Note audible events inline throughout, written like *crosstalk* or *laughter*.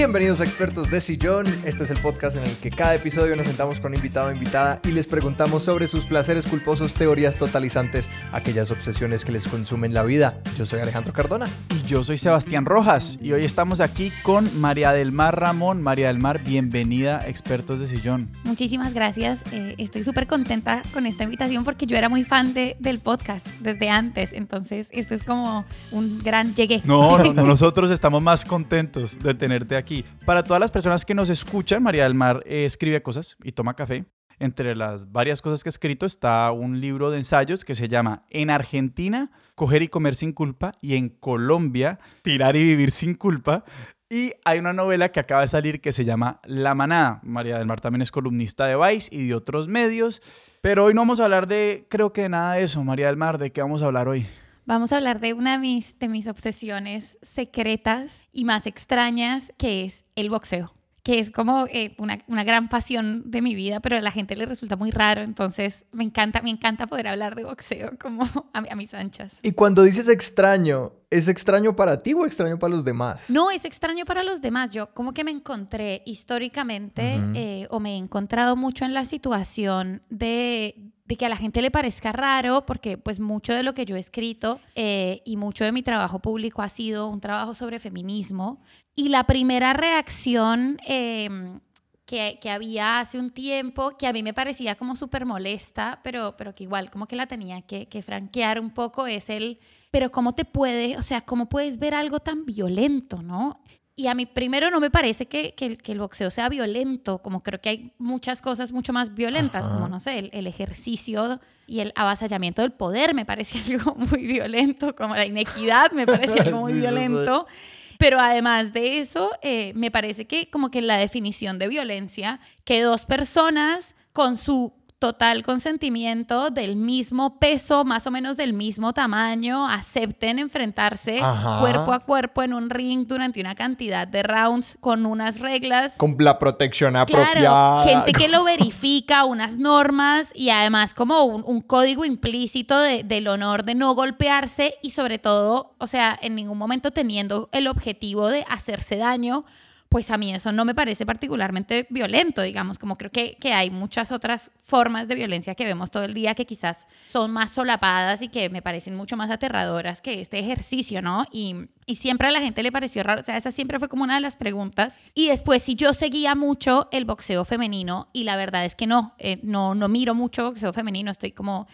Bienvenidos a Expertos de Sillón. Este es el podcast en el que cada episodio nos sentamos con invitado o invitada y les preguntamos sobre sus placeres culposos, teorías totalizantes, aquellas obsesiones que les consumen la vida. Yo soy Alejandro Cardona. Y yo soy Sebastián Rojas y hoy estamos aquí con María del Mar Ramón. María del Mar, bienvenida a Expertos de Sillón. Muchísimas gracias. Eh, estoy súper contenta con esta invitación porque yo era muy fan de, del podcast desde antes. Entonces, esto es como un gran llegué. No, no, *laughs* no nosotros estamos más contentos de tenerte aquí. Para todas las personas que nos escuchan, María del Mar eh, escribe cosas y toma café. Entre las varias cosas que ha escrito está un libro de ensayos que se llama En Argentina, Coger y Comer sin culpa y en Colombia, Tirar y Vivir sin culpa. Y hay una novela que acaba de salir que se llama La Manada. María del Mar también es columnista de Vice y de otros medios. Pero hoy no vamos a hablar de, creo que de nada de eso, María del Mar. ¿De qué vamos a hablar hoy? Vamos a hablar de una de mis, de mis obsesiones secretas y más extrañas, que es el boxeo que es como eh, una, una, gran pasión de mi vida, pero a la gente le resulta muy raro, entonces me encanta, me encanta poder hablar de boxeo *laughs* como a, a, mis anchas. Y cuando dices extraño, ¿es extraño para ti o extraño para los demás? No, es extraño para los demás. Yo como que me encontré históricamente uh -huh. eh, o me he encontrado mucho en la situación de de que a la gente le parezca raro, porque pues mucho de lo que yo he escrito eh, y mucho de mi trabajo público ha sido un trabajo sobre feminismo. Y la primera reacción eh, que, que, había hace un tiempo, que a mí me parecía como súper molesta, pero, pero que igual como que la tenía que, que franquear un poco, es el, pero ¿cómo te puede, o sea, cómo puedes ver algo tan violento, no? Y a mí primero no me parece que, que, que, el boxeo sea violento, como creo que hay muchas cosas mucho más violentas, Ajá. como no sé, el, el, ejercicio y el avasallamiento del poder me parece *laughs* algo muy violento, como la inequidad me parece algo *laughs* muy sí, violento. Pero además de eso, eh, me parece que como que la definición de violencia, que dos personas con su total consentimiento del mismo peso, más o menos del mismo tamaño, acepten enfrentarse Ajá. cuerpo a cuerpo en un ring durante una cantidad de rounds con unas reglas. Con la protección apropiada. Claro, gente que *laughs* lo verifica, unas normas y además como un, un código implícito de, del honor de no golpearse y sobre todo, o sea, en ningún momento teniendo el objetivo de hacerse daño pues a mí eso no me parece particularmente violento, digamos, como creo que, que, hay muchas otras formas de violencia que vemos todo el día que quizás son más solapadas y que me parecen mucho más aterradoras que este ejercicio, ¿no? Y, y siempre a la gente le pareció raro, o sea, esa siempre fue como una de las preguntas. Y después, si yo seguía mucho el boxeo femenino, y la verdad es que no, eh, no, no miro mucho boxeo femenino, estoy como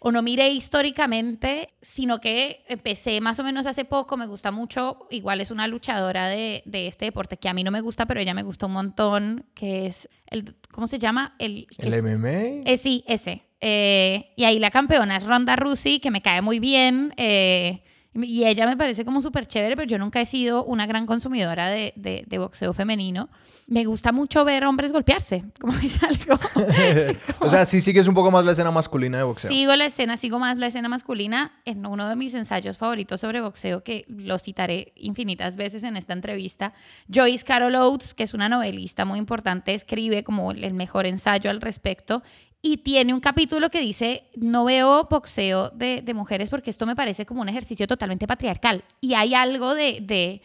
o no miré históricamente, sino que empecé más o menos hace poco, me gusta mucho, igual es una luchadora de, de este deporte que a mí no me gusta, pero ella me gusta un montón, que es el, ¿cómo se llama? El, ¿El es, MMA. Eh, sí, ese. Eh, y ahí la campeona es Ronda Rousey, que me cae muy bien. Eh, y ella me parece como súper chévere, pero yo nunca he sido una gran consumidora de, de, de, boxeo femenino. Me gusta mucho ver hombres golpearse, *laughs* como es algo. *laughs* como... o sea, sí sigues un poco más la escena masculina de boxeo. Sigo la escena, sigo más la escena masculina. En uno de mis ensayos favoritos sobre boxeo, que lo citaré infinitas veces en esta entrevista, Joyce Carol Oates, que es una novelista muy importante, escribe como el mejor ensayo al respecto y tiene un capítulo que dice, no veo boxeo de, mujeres porque esto me parece como un ejercicio totalmente patriarcal. Y hay algo de,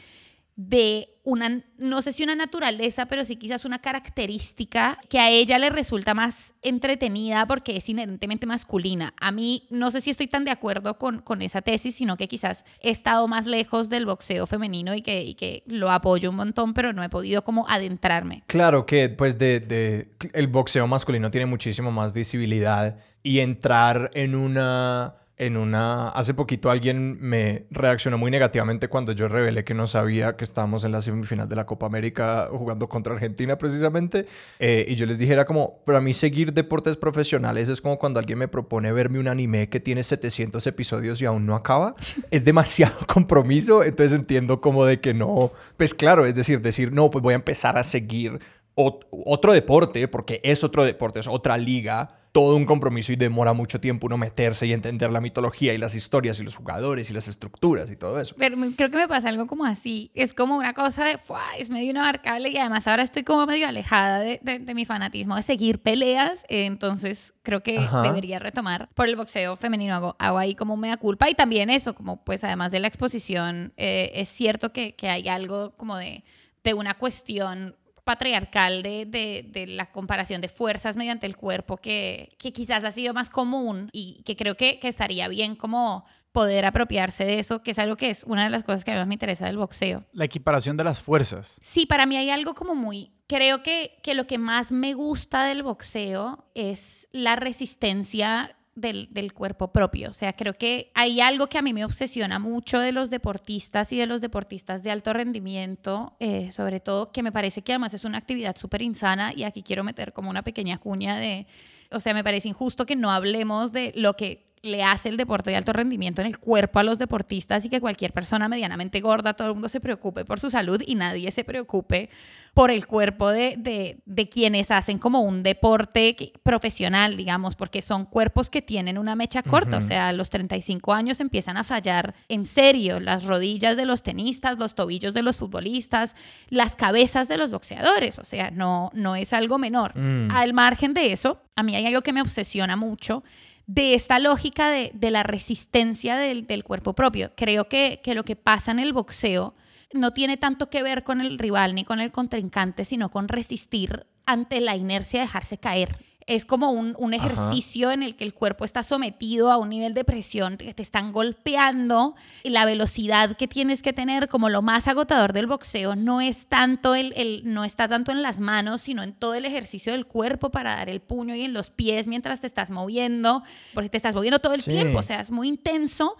de una, no sé si una naturaleza, pero sí quizás una característica que a ella le resulta más entretenida porque es inherentemente masculina. A mí no sé si estoy tan de acuerdo con, con esa tesis, sino que quizás he estado más lejos del boxeo femenino y que, que lo apoyo un montón, pero no he podido como adentrarme. Claro que pues de, de el boxeo masculino tiene muchísimo más visibilidad y entrar en una en una... Hace poquito alguien me reaccionó muy negativamente cuando yo revelé que no sabía que estábamos en la semifinal de la Copa América jugando contra Argentina precisamente. Eh, y yo les dije, era como, para mí seguir deportes profesionales es como cuando alguien me propone verme un anime que tiene 700 episodios y aún no acaba. *laughs* Es demasiado *laughs* compromiso, entonces entiendo como de que no... Pues claro, es decir, decir, no, pues voy a empezar a seguir otro deporte, porque es otro deporte, es otra liga, todo un compromiso y demora mucho tiempo uno meterse y entender la mitología y las historias y los jugadores y las estructuras y todo eso. Pero creo que me pasa algo como así. Es como una cosa de, es medio inabarcable y además ahora estoy como medio alejada de, de, de mi fanatismo de seguir peleas. entonces creo que Ajá. debería retomar por el boxeo femenino. Hago, hago, ahí como mea culpa y también eso, como pues además de la exposición, eh, es cierto que, que hay algo como de de una cuestión patriarcal de, de, la comparación de fuerzas mediante el cuerpo que, que quizás ha sido más común y que creo que, que, estaría bien como poder apropiarse de eso, que es algo que es una de las cosas que a mí más me interesa del boxeo. La equiparación de las fuerzas. Sí, para mí hay algo como muy... Creo que, que lo que más me gusta del boxeo es la resistencia del, del, cuerpo propio. O sea, creo que hay algo que a mí me obsesiona mucho de los deportistas y de los deportistas de alto rendimiento, eh, sobre todo que me parece que además es una actividad súper insana y aquí quiero meter como una pequeña cuña de, o sea, me parece injusto que no hablemos de lo que le hace el deporte de alto rendimiento en el cuerpo a los deportistas y que cualquier persona medianamente gorda, todo el mundo se preocupe por su salud y nadie se preocupe por el cuerpo de, de, quienes hacen como un deporte profesional, digamos, porque son cuerpos que tienen una mecha corta, o sea, a los 35 años empiezan a fallar en serio las rodillas de los tenistas, los tobillos de los futbolistas, las cabezas de los boxeadores, o sea, no, no es algo menor. Mm. Al margen de eso, a mí hay algo que me obsesiona mucho de esta lógica de, la resistencia del, cuerpo propio. Creo que, que lo que pasa en el boxeo no tiene tanto que ver con el rival ni con el contrincante, sino con resistir ante la inercia de dejarse caer es como un, un ejercicio en el que el cuerpo está sometido a un nivel de presión, que te están golpeando y la velocidad que tienes que tener como lo más agotador del boxeo no es tanto el, el, no está tanto en las manos, sino en todo el ejercicio del cuerpo para dar el puño y en los pies mientras te estás moviendo, porque te estás moviendo todo el tiempo, o sea, es muy intenso.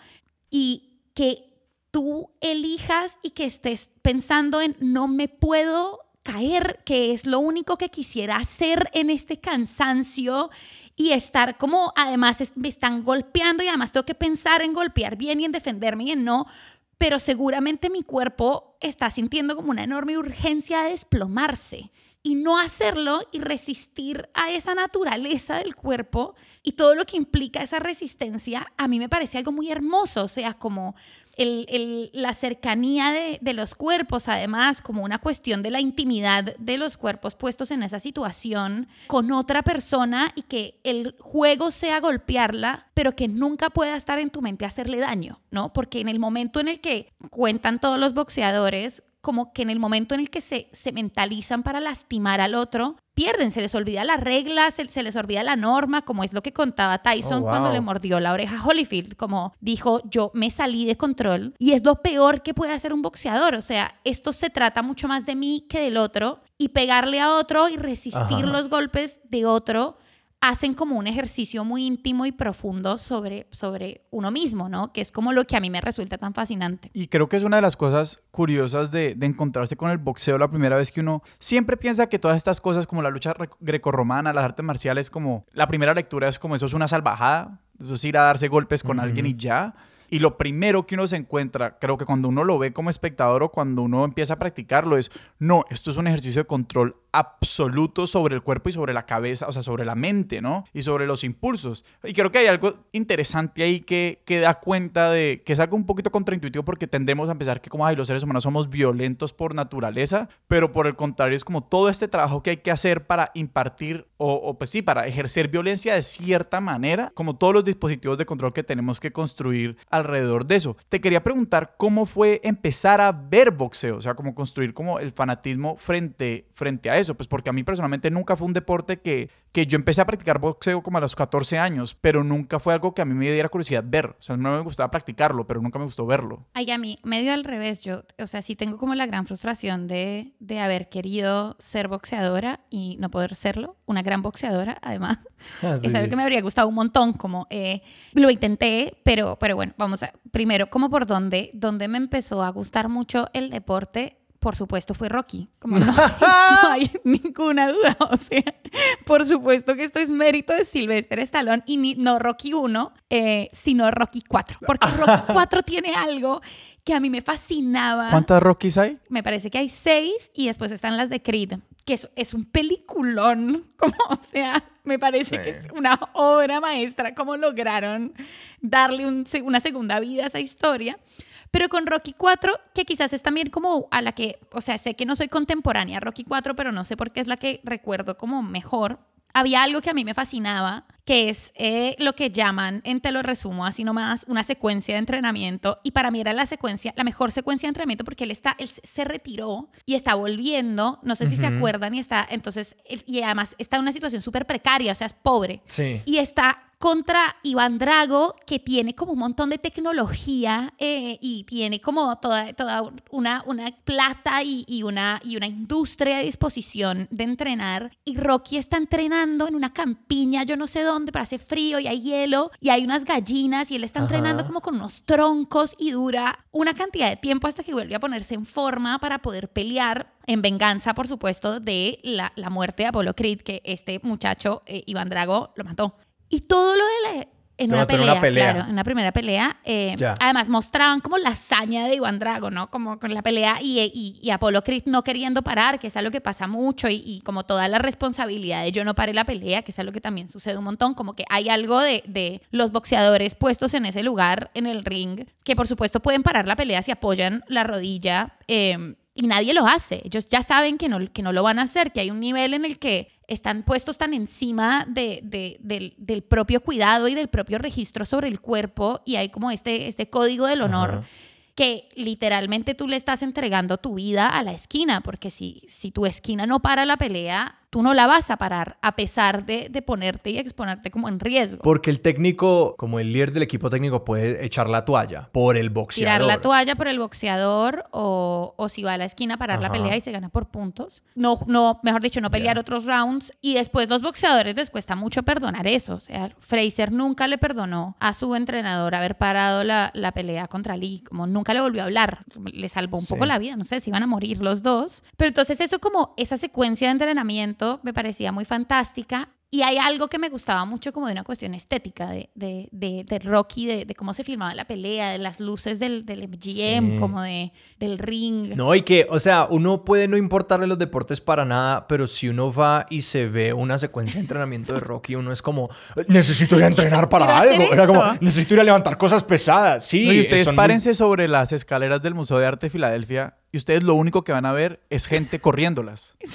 Y que tú elijas y que estés pensando en no me puedo caer, que es lo único que quisiera hacer en este cansancio y estar como, además me están golpeando y además tengo que pensar en golpear bien y en defenderme y en no, pero seguramente mi cuerpo está sintiendo como una enorme urgencia de desplomarse y no hacerlo y resistir a esa naturaleza del cuerpo y todo lo que implica esa resistencia, a mí me parece algo muy hermoso, o sea, como la cercanía de, los cuerpos, además, como una cuestión de la intimidad de los cuerpos puestos en esa situación con otra persona y que el juego sea golpearla, pero que nunca pueda estar en tu mente hacerle daño, ¿no? Porque en el momento en el que cuentan todos los boxeadores, como que en el momento en el que se, se mentalizan para lastimar al otro, pierden, se les olvida las reglas, se, les olvida la norma, como es lo que contaba Tyson oh, cuando le mordió la oreja a Holyfield, como dijo, yo me salí de control y es lo peor que puede hacer un boxeador, o sea, esto se trata mucho más de mí que del otro y pegarle a otro y resistir los golpes de otro hacen como un ejercicio muy íntimo y profundo sobre, sobre uno mismo, ¿no? Que es como lo que a mí me resulta tan fascinante. Y creo que es una de las cosas curiosas de, de encontrarse con el boxeo la primera vez que uno siempre piensa que todas estas cosas como la lucha grecorromana, las artes marciales, como la primera lectura es como eso es una salvajada, eso es ir a darse golpes con alguien y ya. Y lo primero que uno se encuentra, creo que cuando uno lo ve como espectador o cuando uno empieza a practicarlo, es, no, esto es un ejercicio de control absoluto sobre el cuerpo y sobre la cabeza, o sea, sobre la mente, ¿no? Y sobre los impulsos. Y creo que hay algo interesante ahí que, que da cuenta de que es algo un poquito contraintuitivo porque tendemos a pensar que como, ay, los seres humanos somos violentos por naturaleza, pero por el contrario es como todo este trabajo que hay que hacer para impartir o, o pues sí, para ejercer violencia de cierta manera, como todos los dispositivos de control que tenemos que construir alrededor de eso. Te quería preguntar cómo fue empezar a ver boxeo, o sea, cómo construir como el fanatismo frente, frente a eso pues porque a mí personalmente nunca fue un deporte que, que yo empecé a practicar boxeo como a los 14 años, pero nunca fue algo que a mí me diera curiosidad ver. O sea, no me gustaba practicarlo, pero nunca me gustó verlo. Ay, a mí, medio al revés, yo, o sea, sí tengo como la gran frustración de, de haber querido ser boxeadora y no poder serlo. Una gran boxeadora, además. *laughs* Ah, es algo que me habría gustado un montón, como eh, lo intenté, pero, pero bueno, vamos a, primero, como por dónde, dónde me empezó a gustar mucho el deporte por supuesto fue Rocky. Como *laughs* no, hay *laughs* ninguna duda. *laughs* O sea, por supuesto que esto es mérito de Sylvester Stallone y no Rocky 1, eh, sino Rocky 4. Porque Rocky 4 tiene algo que a mí me fascinaba. ¿Cuántas Rockies hay? Me parece que hay seis y después están las de Creed, que es, es un peliculón. Como, o sea, me parece que es una obra maestra, cómo lograron darle una segunda vida a esa historia. Pero con Rocky 4, que quizás es también como a la que, o sea, sé que no soy contemporánea a Rocky 4, pero no sé por qué es la que recuerdo como mejor. había algo que a mí me fascinaba que es eh, lo que llaman, en te lo resumo así nomás, una secuencia de entrenamiento. Y para mí era la secuencia, la mejor secuencia de entrenamiento porque él está, él se retiró y está volviendo, no sé si se acuerdan, y está, entonces, y además está en una situación súper precaria, o sea, es pobre. Sí. Y está contra Iván Drago, que tiene como un montón de tecnología eh, y tiene como toda, toda una, una plata y, y, una, y una industria a disposición de entrenar. Y Rocky está entrenando en una campiña, yo no sé dónde, pero hace frío y hay hielo y hay unas gallinas y él está entrenando como con unos troncos y dura una cantidad de tiempo hasta que vuelve a ponerse en forma para poder pelear en venganza, por supuesto, de la, la muerte de Apolo Creed, que este muchacho, eh, Iván Drago, lo mató. Y todo lo de la, en una pelea, claro, en una primera pelea. Eh, además, mostraban como la hazaña de Iván Drago, ¿no? Como con la pelea y, y, y Apolo Creed no queriendo parar, que es algo que pasa mucho, y, y, como toda la responsabilidad de yo no paré la pelea, que es algo que también sucede un montón, como que hay algo de, de los boxeadores puestos en ese lugar, en el ring, que por supuesto pueden parar la pelea si apoyan la rodilla. Eh, y nadie lo hace. Ellos ya saben que no, que no lo van a hacer, que hay un nivel en el que están puestos tan encima de, de, del, del, propio cuidado y del propio registro sobre el cuerpo y hay como este, este código del honor. Ajá que literalmente tú le estás entregando tu vida a la esquina, porque si, si tu esquina no para la pelea, tú no la vas a parar, a pesar de, de, ponerte y exponerte como en riesgo. Porque el técnico, como el líder del equipo técnico, puede echar la toalla por el boxeador. Tirar la toalla por el boxeador o, o si va a la esquina, parar Ajá. la pelea y se gana por puntos. No, no mejor dicho, no pelear yeah. otros rounds. Y después los boxeadores les cuesta mucho perdonar eso. O sea, Fraser nunca le perdonó a su entrenador haber parado la, la pelea contra Lee. Como nunca le volvió a hablar. Le salvó un sí. poco la vida. No sé si iban a morir los dos. Pero entonces eso como esa secuencia de entrenamiento me parecía muy fantástica. Y hay algo que me gustaba mucho como de una cuestión estética de, de, de, de Rocky, de, de, cómo se filmaba la pelea, de las luces del, del MGM, sí. como de, del ring. No, y que, o sea, uno puede no importarle los deportes para nada, pero si uno va y se ve una secuencia de entrenamiento de Rocky, uno es como, necesito ir a entrenar para algo. Era como, necesito ir a levantar cosas pesadas. Sí. No, y ustedes párense muy... sobre las escaleras del Museo de Arte de Filadelfia y ustedes lo único que van a ver es gente corriéndolas. *laughs*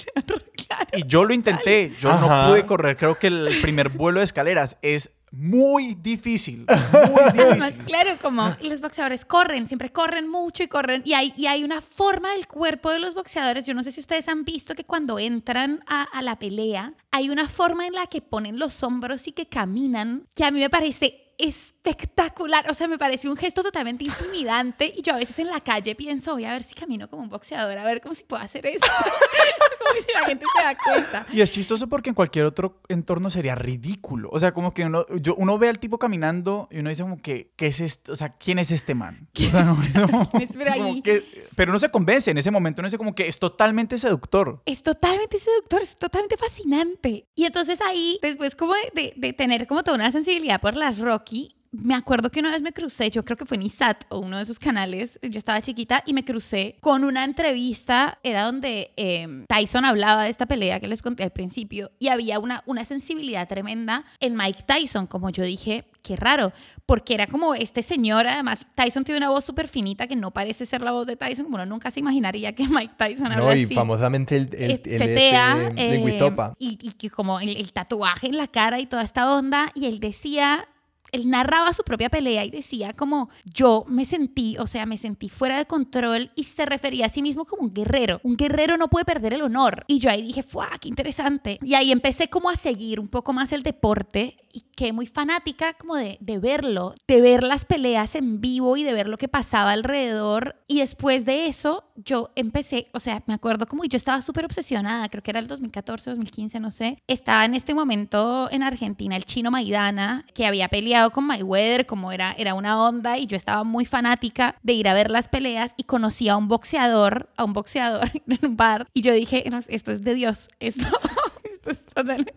Claro, y yo lo intenté, yo Ajá. no pude correr. Creo que el primer vuelo de escaleras es muy difícil, *laughs* muy difícil. Además, claro, como los boxeadores corren, siempre corren mucho y corren. Y hay, y hay una forma del cuerpo de los boxeadores. Yo no sé si ustedes han visto que cuando entran a, a la pelea, hay una forma en la que ponen los hombros y que caminan, que a mí me parece espectacular. O sea, me pareció un gesto totalmente intimidante. Y yo a veces en la calle pienso, voy a ver si camino como un boxeador, a ver cómo si puedo hacer eso. *laughs* como si la gente se da cuenta. Y es chistoso porque en cualquier otro entorno sería ridículo. O sea, como que uno, yo, uno ve al tipo caminando y uno dice como que, ¿qué es esto? O sea, ¿quién es este man? O sea, no, no, *laughs* como que, pero no se convence en ese momento, no dice como que es totalmente seductor. Es totalmente seductor, es totalmente fascinante. Y entonces ahí, después como de, de, de tener como toda una sensibilidad por las rock aquí, me acuerdo que una vez me crucé, yo creo que fue en ISAT o uno de esos canales, yo estaba chiquita y me crucé con una entrevista, era donde eh, Tyson hablaba de esta pelea que les conté al principio y había una, una sensibilidad tremenda en Mike Tyson, como yo dije, qué raro, porque era como este señor, además Tyson tiene una voz súper finita que no parece ser la voz de Tyson, como uno nunca se imaginaría que Mike Tyson No, y así. famosamente el, el, el, Tetea, el eh, y, y, y como el, el tatuaje en la cara y toda esta onda, y él decía él narraba su propia pelea y decía como yo me sentí, o sea, me sentí fuera de control y se refería a sí mismo como un guerrero. Un guerrero no puede perder el honor. Y yo ahí dije, ¡fuah, qué interesante! Y ahí empecé como a seguir un poco más el deporte y quedé muy fanática como de, de verlo, de ver las peleas en vivo y de ver lo que pasaba alrededor. Y después de eso, yo empecé, o sea, me acuerdo como yo estaba súper obsesionada, creo que era el 2014, 2015, no sé. Estaba en este momento en Argentina el chino Maidana, que había peleado con Mayweather, como era, era una onda, y yo estaba muy fanática de ir a ver las peleas y conocí a un boxeador, a un boxeador *laughs* en un bar, y yo dije, esto es de Dios, esto, *laughs* esto es totalmente...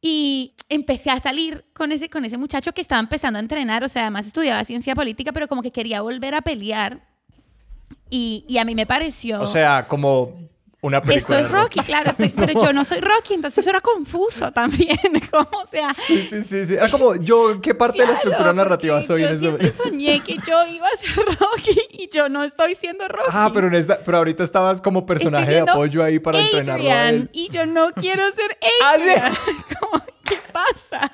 Y empecé a salir con ese, con ese muchacho que estaba empezando a entrenar, o sea, además estudiaba ciencia política, pero como que quería volver a pelear. Y, y a mí me pareció... O sea, como una película. Esto es Rocky, claro, pero yo no soy Rocky, entonces eso era confuso también. *laughs* como, o sea, sí, sí, sí, sí. Era como, yo, ¿qué parte de la estructura narrativa soy yo en siempre soñé que yo iba a ser *laughs* Rocky y yo no estoy siendo Rocky. Ah, pero, en esta, pero ahorita estabas como personaje de apoyo ahí para entrenarlo a él. Y yo no quiero ser *laughs* ah, Adrian. ¿Qué pasa?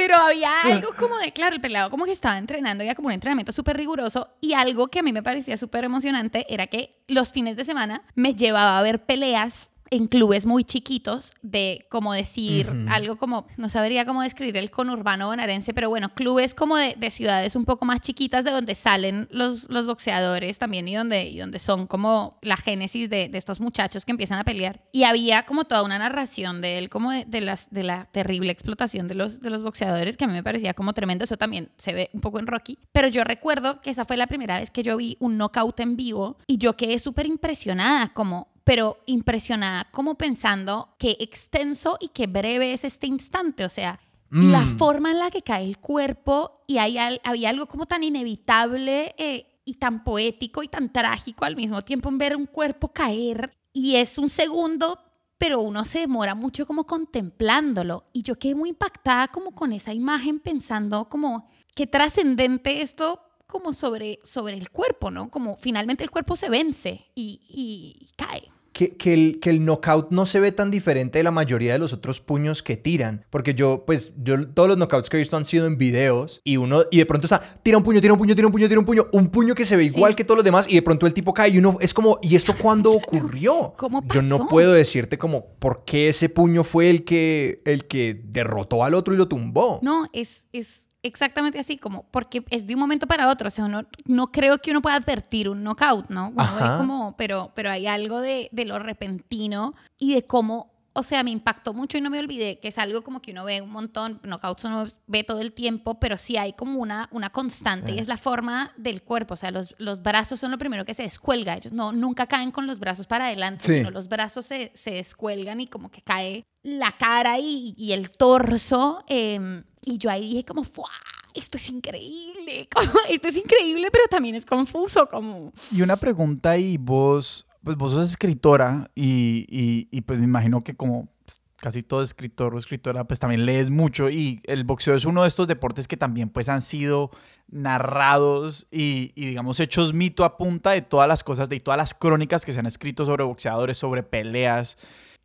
Pero había algo como de, claro, el pelado como que estaba entrenando, ya como un entrenamiento súper riguroso y algo que a mí me parecía súper emocionante era que los fines de semana me llevaba a ver peleas en clubes muy chiquitos de, como decir, algo como, no sabría cómo describir el conurbano bonaerense, pero bueno, clubes como de, ciudades un poco más chiquitas de donde salen los, los boxeadores también y donde, y donde son como la génesis de, de, estos muchachos que empiezan a pelear. Y había como toda una narración de él, como de, las, de la terrible explotación de los, de los boxeadores, que a mí me parecía como tremendo. Eso también se ve un poco en Rocky. Pero yo recuerdo que esa fue la primera vez que yo vi un knockout en vivo y yo quedé súper impresionada, como pero impresionada como pensando qué extenso y qué breve es este instante, o sea, la mm. forma en la que cae el cuerpo y hay, había algo como tan inevitable eh, y tan poético y tan trágico al mismo tiempo en ver un cuerpo caer y es un segundo, pero uno se demora mucho como contemplándolo y yo quedé muy impactada como con esa imagen pensando como qué trascendente esto como sobre, sobre el cuerpo, ¿no? Como finalmente el cuerpo se vence y, y cae que, que, el, que el knockout no se ve tan diferente de la mayoría de los otros puños que tiran. Porque yo, pues, yo todos los knockouts que he visto han sido en videos y uno, y de pronto está, tira un puño, tira un puño, tira un puño, tira un puño, un puño que se ve igual que todos los demás y de pronto el tipo cae y uno es como, ¿y esto cuándo *laughs* ocurrió? ¿Cómo Yo no puedo decirte como, ¿por qué ese puño fue el que, el que derrotó al otro y lo tumbó? No, es, es exactamente así, como porque es de un momento para otro. O sea, uno, no creo que uno pueda advertir un knockout, ¿no? como, pero, pero hay algo de, de lo repentino y de cómo o sea, me impactó mucho y no me olvidé que es algo como que uno ve un montón, knockouts uno ve todo el tiempo, pero sí hay como una, una constante y es la forma del cuerpo, o sea, los, los brazos son lo primero que se descuelga, ellos no, nunca caen con los brazos para adelante, sino los brazos se, se, descuelgan y como que cae la cara y, y el torso. Eh, y yo ahí dije como, ¡fuah! Esto es increíble, *laughs* esto es increíble, pero también es confuso, como... Y una pregunta y vos, pues vos sos escritora y, y, y pues me imagino que como pues, casi todo escritor o escritora, pues también lees mucho y el boxeo es uno de estos deportes que también pues han sido narrados y, y, digamos hechos mito a punta de todas las cosas, de todas las crónicas que se han escrito sobre boxeadores, sobre peleas.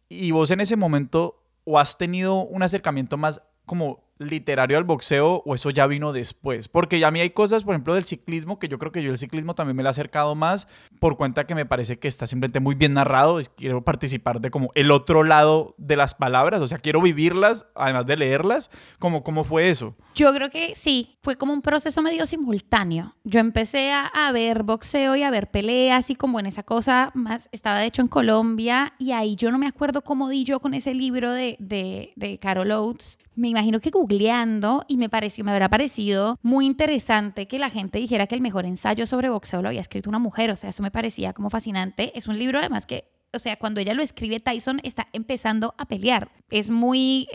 Y vos en ese momento o has tenido un acercamiento más como literario al boxeo o eso ya vino después? Porque ya a mí hay cosas, por ejemplo, del ciclismo, que yo creo que yo el ciclismo también me lo he acercado más por cuenta que me parece que está simplemente muy bien narrado. Y quiero participar de como el otro lado de las palabras, o sea, quiero vivirlas, además de leerlas. como ¿Cómo fue eso? Yo creo que sí, fue como un proceso medio simultáneo. Yo empecé a, a ver boxeo y a ver peleas y como en esa cosa más, estaba de hecho en Colombia y ahí yo no me acuerdo cómo di yo con ese libro de, de, de Carol Oates me imagino que googleando y me pareció, me habrá parecido muy interesante que la gente dijera que el mejor ensayo sobre boxeo lo había escrito una mujer, o sea, eso me parecía como fascinante. Es un libro además que o sea, cuando ella lo escribe, Tyson está empezando a pelear. Es muy,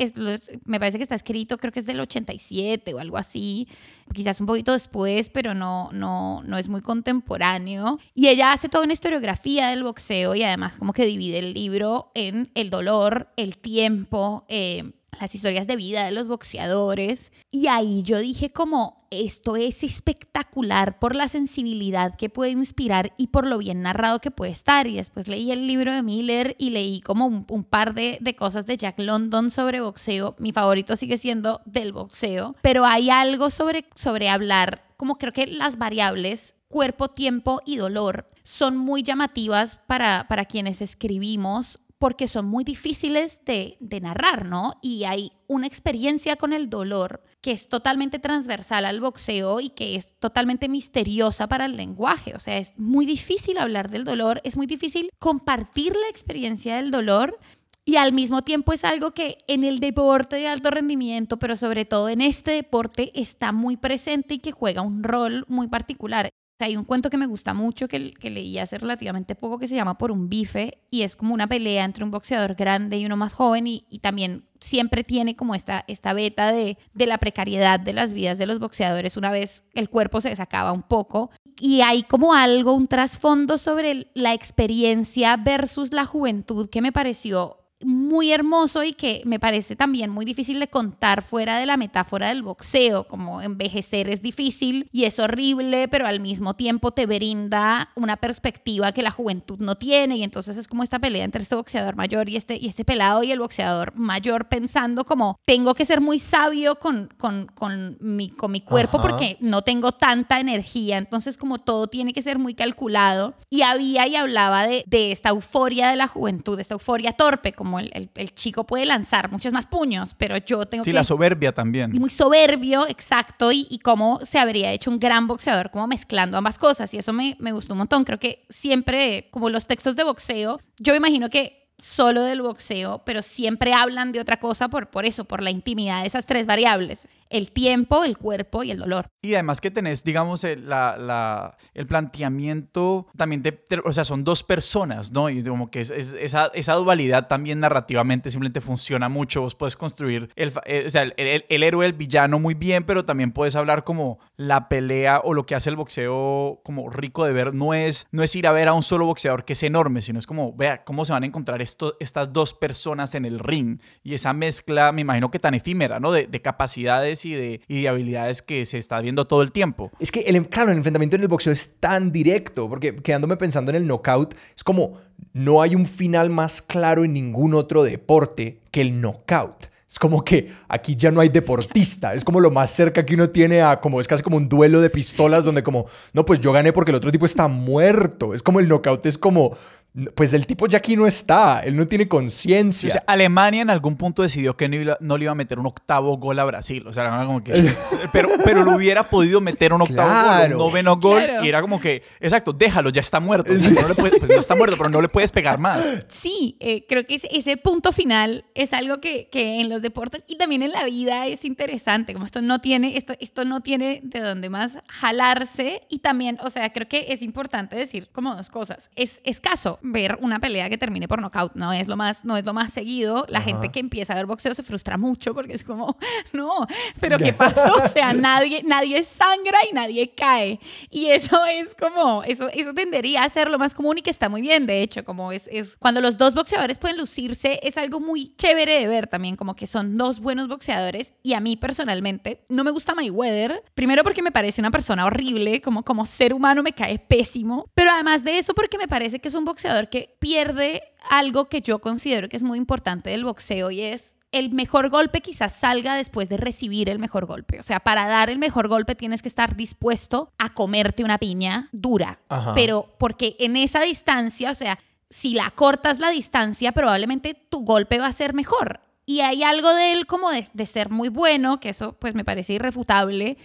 me parece que está escrito, creo que es del 87 o algo así, quizás un poquito después, pero no, no, no es muy contemporáneo. Y ella hace toda una historiografía del boxeo y además como que divide el libro en el dolor, el tiempo, eh, las historias de vida de los boxeadores. Y ahí yo dije como, esto es espectacular por la sensibilidad que puede inspirar y por lo bien narrado que puede estar. Y después leí el libro de Miller y leí como un, par de, de, cosas de Jack London sobre boxeo. Mi favorito sigue siendo del boxeo, pero hay algo sobre, sobre hablar, como creo que las variables cuerpo, tiempo y dolor son muy llamativas para, para quienes escribimos porque son muy difíciles de, narrar, ¿no? Y hay una experiencia con el dolor que es totalmente transversal al boxeo y que es totalmente misteriosa para el lenguaje. O sea, es muy difícil hablar del dolor, es muy difícil compartir la experiencia del dolor y al mismo tiempo es algo que en el deporte de alto rendimiento, pero sobre todo en este deporte, está muy presente y que juega un rol muy particular. Hay un cuento que me gusta mucho que, que leí hace relativamente poco que se llama Por un bife y es como una pelea entre un boxeador grande y uno más joven y, y también siempre tiene como esta, esta beta de, de la precariedad de las vidas de los boxeadores una vez el cuerpo se desacaba un poco. Y hay como algo, un trasfondo sobre la experiencia versus la juventud que me pareció muy hermoso y que me parece también muy difícil de contar fuera de la metáfora del boxeo, como envejecer es difícil y es horrible, pero al mismo tiempo te brinda una perspectiva que la juventud no tiene. Y entonces es como esta pelea entre este boxeador mayor y este, y este pelado y el boxeador mayor pensando como tengo que ser muy sabio con, con, con mi, con mi cuerpo porque no tengo tanta energía, entonces como todo tiene que ser muy calculado. Y había y hablaba de, de esta euforia de la juventud, esta euforia torpe, como el, chico puede lanzar muchos más puños, pero yo tengo sí, que... la soberbia también. Muy soberbio, exacto, y, y, cómo se habría hecho un gran boxeador, como mezclando ambas cosas, y eso me, me gustó un montón. Creo que siempre, como los textos de boxeo, yo me imagino que solo del boxeo, pero siempre hablan de otra cosa por, por eso, por la intimidad de esas tres variables el tiempo, el cuerpo y el dolor. Y además que tenés, digamos, el, la, el planteamiento también de, o sea, son dos personas, ¿no? Y como que es, esa, esa, dualidad también narrativamente simplemente funciona mucho. Vos puedes construir el, eh, o sea, el, el, héroe, el villano muy bien, pero también puedes hablar como la pelea o lo que hace el boxeo como rico de ver. No es, no es ir a ver a un solo boxeador que es enorme, sino es como, vea, cómo se van a encontrar esto, estas dos personas en el ring. Y esa mezcla, me imagino que tan efímera, ¿no? De, de capacidades y de, habilidades que se está viendo todo el tiempo. Es que, el, claro, el enfrentamiento en el boxeo es tan directo, porque quedándome pensando en el knockout, es como no hay un final más claro en ningún otro deporte que el knockout. Es como que aquí ya no hay deportista. Es como lo más cerca que uno tiene a como es casi como un duelo de pistolas donde como, no, pues yo gané porque el otro tipo está muerto. Es como el knockout es como pues el tipo ya aquí no está, él no tiene conciencia. O sea, Alemania en algún punto decidió que no, le iba a meter un octavo gol a Brasil. O sea, como que. *laughs* pero, pero lo hubiera podido meter un octavo gol, un noveno gol. Y era como que, exacto, déjalo, ya está muerto. no, pues no está muerto, pero no le puedes pegar más. Sí, eh, creo que ese, punto final es algo que, que, en los deportes y también en la vida es interesante. Como esto no tiene, esto, esto no tiene de dónde más jalarse. Y también, o sea, creo que es importante decir como dos cosas. Es escaso ver una pelea que termine por knockout, no es lo más, no es lo más seguido. La gente que empieza a ver boxeo se frustra mucho porque es como, *laughs* no, pero ¿qué pasó? O sea, *laughs* nadie, nadie sangra y nadie cae. Y eso es como, eso, eso tendería a ser lo más común y que está muy bien, de hecho, como es, es cuando los dos boxeadores pueden lucirse, es algo muy chévere de ver también, como que son dos buenos boxeadores y a mí personalmente no me gusta Mayweather, primero porque me parece una persona horrible, como, como ser humano me cae pésimo, pero además de eso porque me parece que es un boxeador que pierde algo que yo considero que es muy importante del boxeo y es el mejor golpe quizás salga después de recibir el mejor golpe. O sea, para dar el mejor golpe tienes que estar dispuesto a comerte una piña dura. Pero porque en esa distancia, o sea, si la cortas la distancia, probablemente tu golpe va a ser mejor. Y hay algo de él como de, de ser muy bueno, que eso pues me parece irrefutable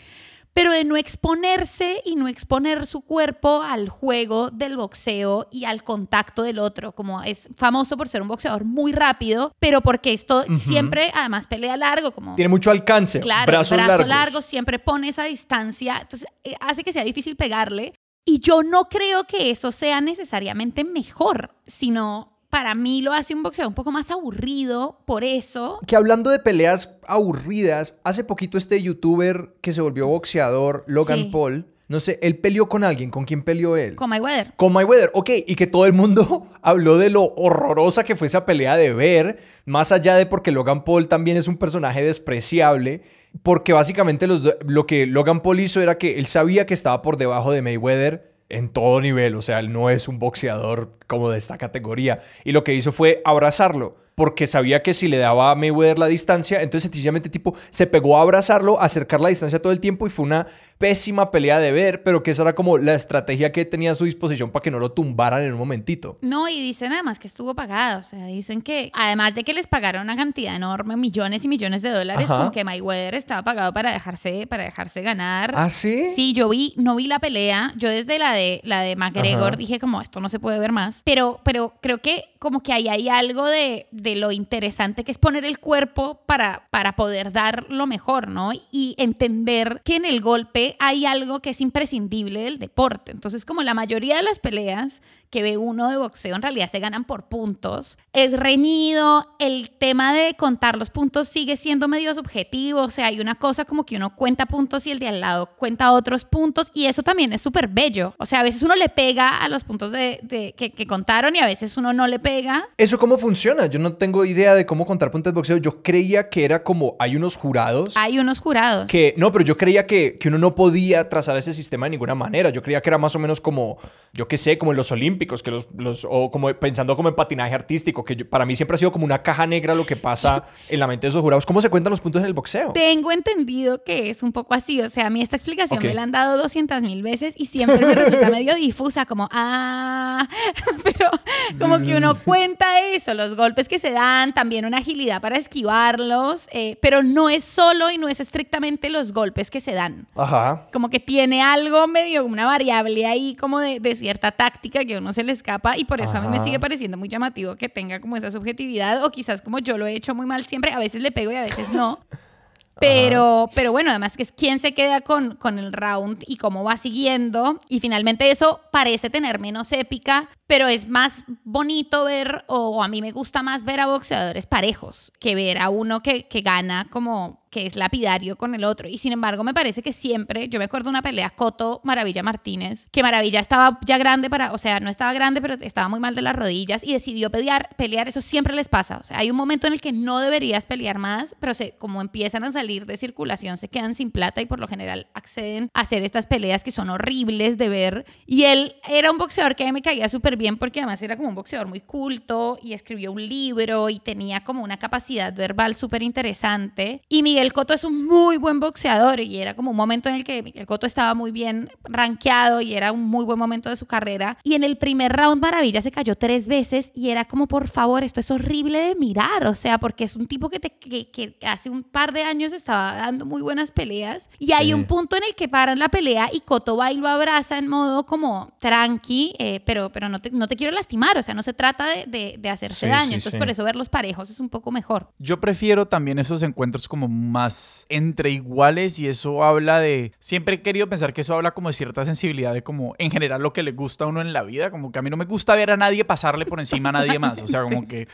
pero de no exponerse y no exponer su cuerpo al juego del boxeo y al contacto del otro, como es famoso por ser un boxeador muy rápido, pero porque esto siempre además pelea largo, como tiene mucho alcance, claro, brazo largo, siempre pone esa distancia, entonces eh, hace que sea difícil pegarle. Y yo no creo que eso sea necesariamente mejor, sino para mí lo hace un boxeo un poco más aburrido por eso. Que hablando de peleas aburridas, hace poquito este youtuber que se volvió boxeador, Logan Paul, no sé, él peleó con alguien. ¿Con quién peleó él? Con Mayweather. Con Mayweather, ok. Y que todo el mundo *laughs* habló de lo horrorosa que fue esa pelea de ver, más allá de porque Logan Paul también es un personaje despreciable, porque básicamente lo que Logan Paul hizo era que él sabía que estaba por debajo de Mayweather en todo nivel, o sea, él no es un boxeador como de esta categoría. Y lo que hizo fue abrazarlo porque sabía que si le daba a Mayweather la distancia, entonces sencillamente tipo se pegó a abrazarlo, a acercar la distancia todo el tiempo y fue una pésima pelea de ver, pero que esa era como la estrategia que tenía a su disposición para que no lo tumbaran en un momentito. No, y dicen además que estuvo pagado, o sea, dicen que además de que les pagaron una cantidad enorme, millones y millones de dólares, con que Mayweather estaba pagado para dejarse, para dejarse ganar. ¿Ah, sí? Sí, yo vi, no vi la pelea, yo desde la de, la de McGregor dije como esto no se puede ver más, pero, pero creo que como que ahí hay algo de de lo interesante que es poner el cuerpo para, para poder dar lo mejor, ¿no? Y entender que en el golpe hay algo que es imprescindible del deporte. Entonces, como la mayoría de las peleas que ve uno de boxeo en realidad se ganan por puntos. Es reñido, el tema de contar los puntos sigue siendo medio subjetivo, o sea, hay una cosa como que uno cuenta puntos y el de al lado cuenta otros puntos y eso también es súper bello. O sea, a veces uno le pega a los puntos de, que, contaron y a veces uno no le pega. ¿Eso cómo funciona? Yo no tengo idea de cómo contar puntos de boxeo. Yo creía que era como hay unos jurados. Hay unos jurados. Que no, pero yo creía que, que uno no podía trazar ese sistema de ninguna manera. Yo creía que era más o menos como, yo qué sé, como en los Olímpicos que los, los, o como pensando como en patinaje artístico, que para mí siempre ha sido como una caja negra lo que pasa *laughs* en la mente de esos jurados. ¿Cómo se cuentan los puntos en el boxeo? Tengo entendido que es un poco así, o sea, a mí esta explicación me la han dado 200 mil veces y siempre me resulta *laughs* medio difusa, como, ah, *laughs* pero como que uno cuenta eso, los golpes que se dan, también una agilidad para esquivarlos, eh, pero no es solo y no es estrictamente los golpes que se dan. Ajá. Como que tiene algo medio, una variable ahí como de, de cierta táctica que uno se le escapa y por eso a mí me sigue pareciendo muy llamativo que tenga como esa subjetividad o quizás como yo lo he hecho muy mal siempre, a veces le pego y a veces no. *laughs* Pero, pero bueno, además que es quién se queda con, con el round y cómo va siguiendo. Y finalmente eso parece tener menos épica, pero es más bonito ver, o, a mí me gusta más ver a boxeadores parejos que ver a uno que, que gana como que es lapidario con el otro. Y sin embargo, me parece que siempre, yo me acuerdo de una pelea Coto Maravilla Martínez, que Maravilla estaba ya grande para, o sea, no estaba grande, pero estaba muy mal de las rodillas y decidió pelear, pelear, eso siempre les pasa. O sea, hay un momento en el que no deberías pelear más, pero se, como empiezan a salir de circulación, se quedan sin plata y por lo general acceden a hacer estas peleas que son horribles de ver. Y él era un boxeador que a mí me caía súper bien porque además era como un boxeador muy culto y escribió un libro y tenía como una capacidad verbal súper interesante. Y Miguel el Coto es un muy buen boxeador y era como un momento en el que el Coto estaba muy bien rankeado y era un muy buen momento de su carrera. Y en el primer round Maravilla se cayó tres veces y era como, por favor, esto es horrible de mirar, o sea, porque es un tipo que, te, que, hace un par de años estaba dando muy buenas peleas y hay un punto en el que paran la pelea y Coto va y lo abraza en modo como tranqui, eh, pero, pero no, te, no te quiero lastimar, o sea, no se trata de, de, hacerse daño, entonces por eso ver los parejos es un poco mejor. Yo prefiero también esos encuentros como más entre iguales y eso habla de... Siempre he querido pensar que eso habla como de cierta sensibilidad de como en general lo que le gusta a uno en la vida, como que a mí no me gusta ver a nadie pasarle por encima a nadie más, o sea, como que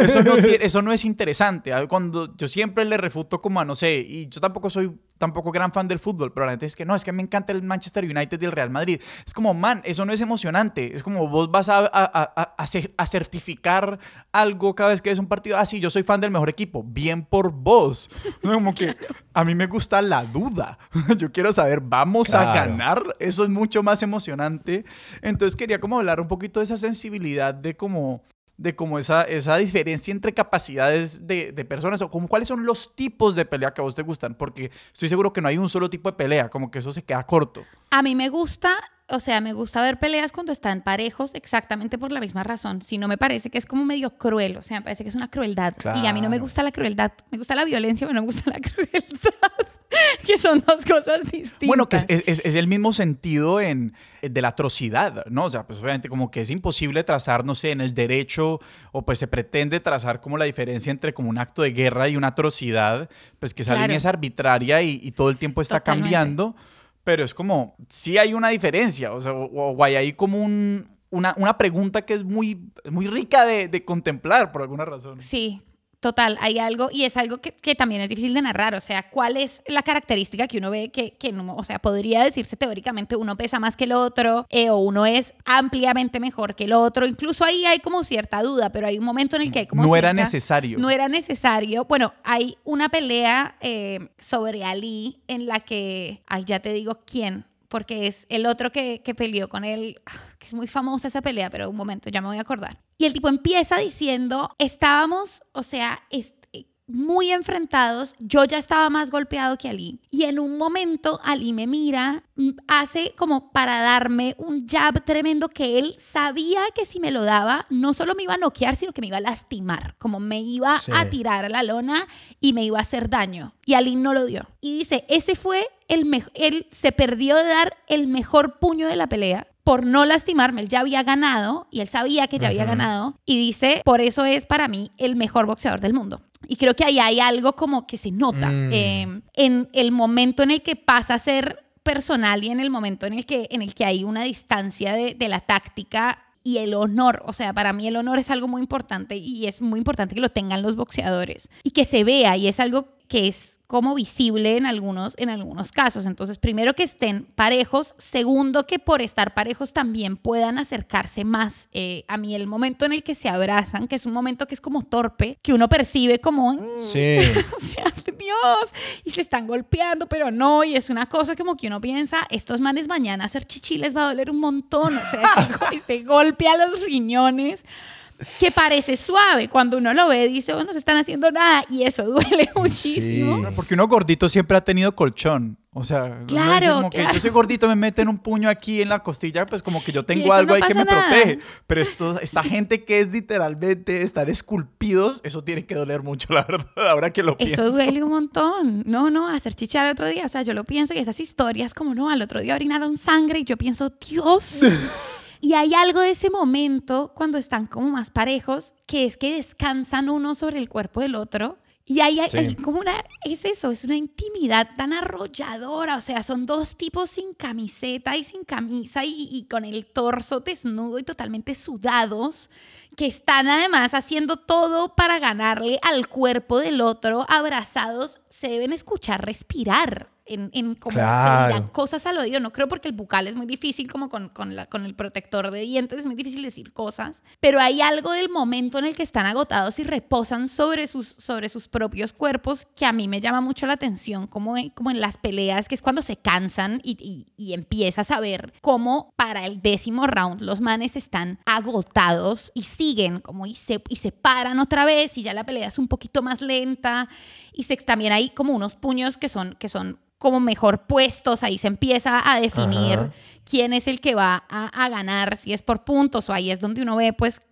eso no, eso no es interesante. Cuando yo siempre le refuto como a, no sé, y yo tampoco soy tampoco gran fan del fútbol, pero la gente es que no, es que me encanta el Manchester United y el Real Madrid. Es como, man, eso no es emocionante. Es como vos vas a, a, a, certificar algo cada vez que es un partido. Ah, sí, yo soy fan del mejor equipo. Bien por vos. *laughs* Como que a mí me gusta la duda. *laughs* Yo quiero saber, ¿vamos a ganar? Eso es mucho más emocionante. Entonces quería como hablar un poquito de esa sensibilidad de como de como esa, esa diferencia entre capacidades de, de, personas o como cuáles son los tipos de pelea que a vos te gustan, porque estoy seguro que no hay un solo tipo de pelea, como que eso se queda corto. A mí me gusta o sea, me gusta ver peleas cuando están parejos exactamente por la misma razón. Si no me parece que es como medio cruel, o sea, me parece que es una crueldad. Y a mí no me gusta la crueldad. Me gusta la violencia, pero no me gusta la *laughs* crueldad. *laughs* que son dos cosas distintas. Bueno, que es, es, es, el mismo sentido en, de la atrocidad, ¿no? O sea, pues obviamente como que es imposible trazar, no sé, en el derecho, o pues se pretende trazar como la diferencia entre como un acto de guerra y una atrocidad, pues que esa línea es arbitraria y, y, todo el tiempo está cambiando pero es como, sí hay una diferencia, o sea, o, hay ahí como un, una, una, pregunta que es muy, muy rica de, de contemplar por alguna razón. Sí, Total, hay algo, y es algo que, que, también es difícil de narrar, o sea, ¿cuál es la característica que uno ve que, que o sea, podría decirse teóricamente uno pesa más que el otro, eh, o uno es ampliamente mejor que el otro, incluso ahí hay como cierta duda, pero hay un momento en el que hay como... No era necesario. No era necesario. Bueno, hay una pelea eh, sobre Ali en la que, ay, ya te digo quién, porque es el otro que, que peleó con él, que es muy famosa esa pelea, pero un momento, ya me voy a acordar. Y el tipo empieza diciendo, estábamos, o sea, muy enfrentados, yo ya estaba más golpeado que Ali. Y en un momento Ali me mira, hace como para darme un jab tremendo que él sabía que si me lo daba, no solo me iba a noquear, sino que me iba a lastimar, como me iba a tirar a la lona y me iba a hacer daño. Y Ali no lo dio. Y dice, ese fue el mejor, él se perdió de dar el mejor puño de la pelea por no lastimarme, él ya había ganado y él sabía que ya había ganado y dice, por eso es para mí el mejor boxeador del mundo. Y creo que ahí hay algo como que se nota mm. em, en el momento en el que pasa a ser personal y en el momento en el que, en el que hay una distancia de, de la táctica y el honor. O sea, para mí el honor es algo muy importante y es muy importante que lo tengan los boxeadores y que se vea y es algo que es como visible en algunos, en algunos casos. Entonces, primero que estén parejos, segundo que por estar parejos también puedan acercarse más. Eh, a mí el momento en el que se abrazan, que es un momento que es como torpe, que uno percibe como, mm, Sí. *laughs* o sea, Dios, y se están golpeando, pero no, y es una cosa como que uno piensa, estos manes mañana hacer chichi les va a doler un montón, o sea, este, *laughs* este golpe a los riñones que parece suave. Cuando uno lo ve, dice, bueno, no se están haciendo nada y eso *laughs* duele muchísimo. Sí. Porque uno gordito siempre ha tenido colchón. O sea, Claro, como que claro. yo soy gordito, me meten un puño aquí en la costilla, pues como que yo tengo eso algo no ahí que me nada. protege. Pero esto, esta gente que es literalmente estar esculpidos, eso tiene que doler mucho, la verdad, ahora que lo pienso. Eso duele un montón. No, no, hacer chicha al otro día. O sea, yo lo pienso y esas historias como, no, al otro día orinaron sangre y yo pienso, Dios. *laughs* Y hay algo de ese momento cuando están como más parejos, que es que descansan uno sobre el cuerpo del otro. Y hay, hay- Sí. hay como una, es eso, es una intimidad tan arrolladora. O sea, son dos tipos sin camiseta y sin camisa y, y con el torso desnudo y totalmente sudados, que están además haciendo todo para ganarle al cuerpo del otro, abrazados, se deben escuchar respirar. En, en como Claro. cosas al oído. No creo porque el bucal es muy difícil, como con, con, la- con el protector de dientes, es muy difícil decir cosas. Pero hay algo del momento en el que están agotados y reposan sobre sus, sobre sus propios cuerpos que a mí me llama mucho la atención, como en, como en las peleas, que es cuando se cansan y, y, y empiezas a ver cómo para el décimo round los manes están agotados y siguen como y se, y se paran otra vez y ya la pelea es un poquito más lenta y se, también hay como unos puños que son, que son como mejor puestos, ahí se empieza a definir Ajá. quién es el que va a, a ganar, si es por puntos o ahí es donde uno ve pues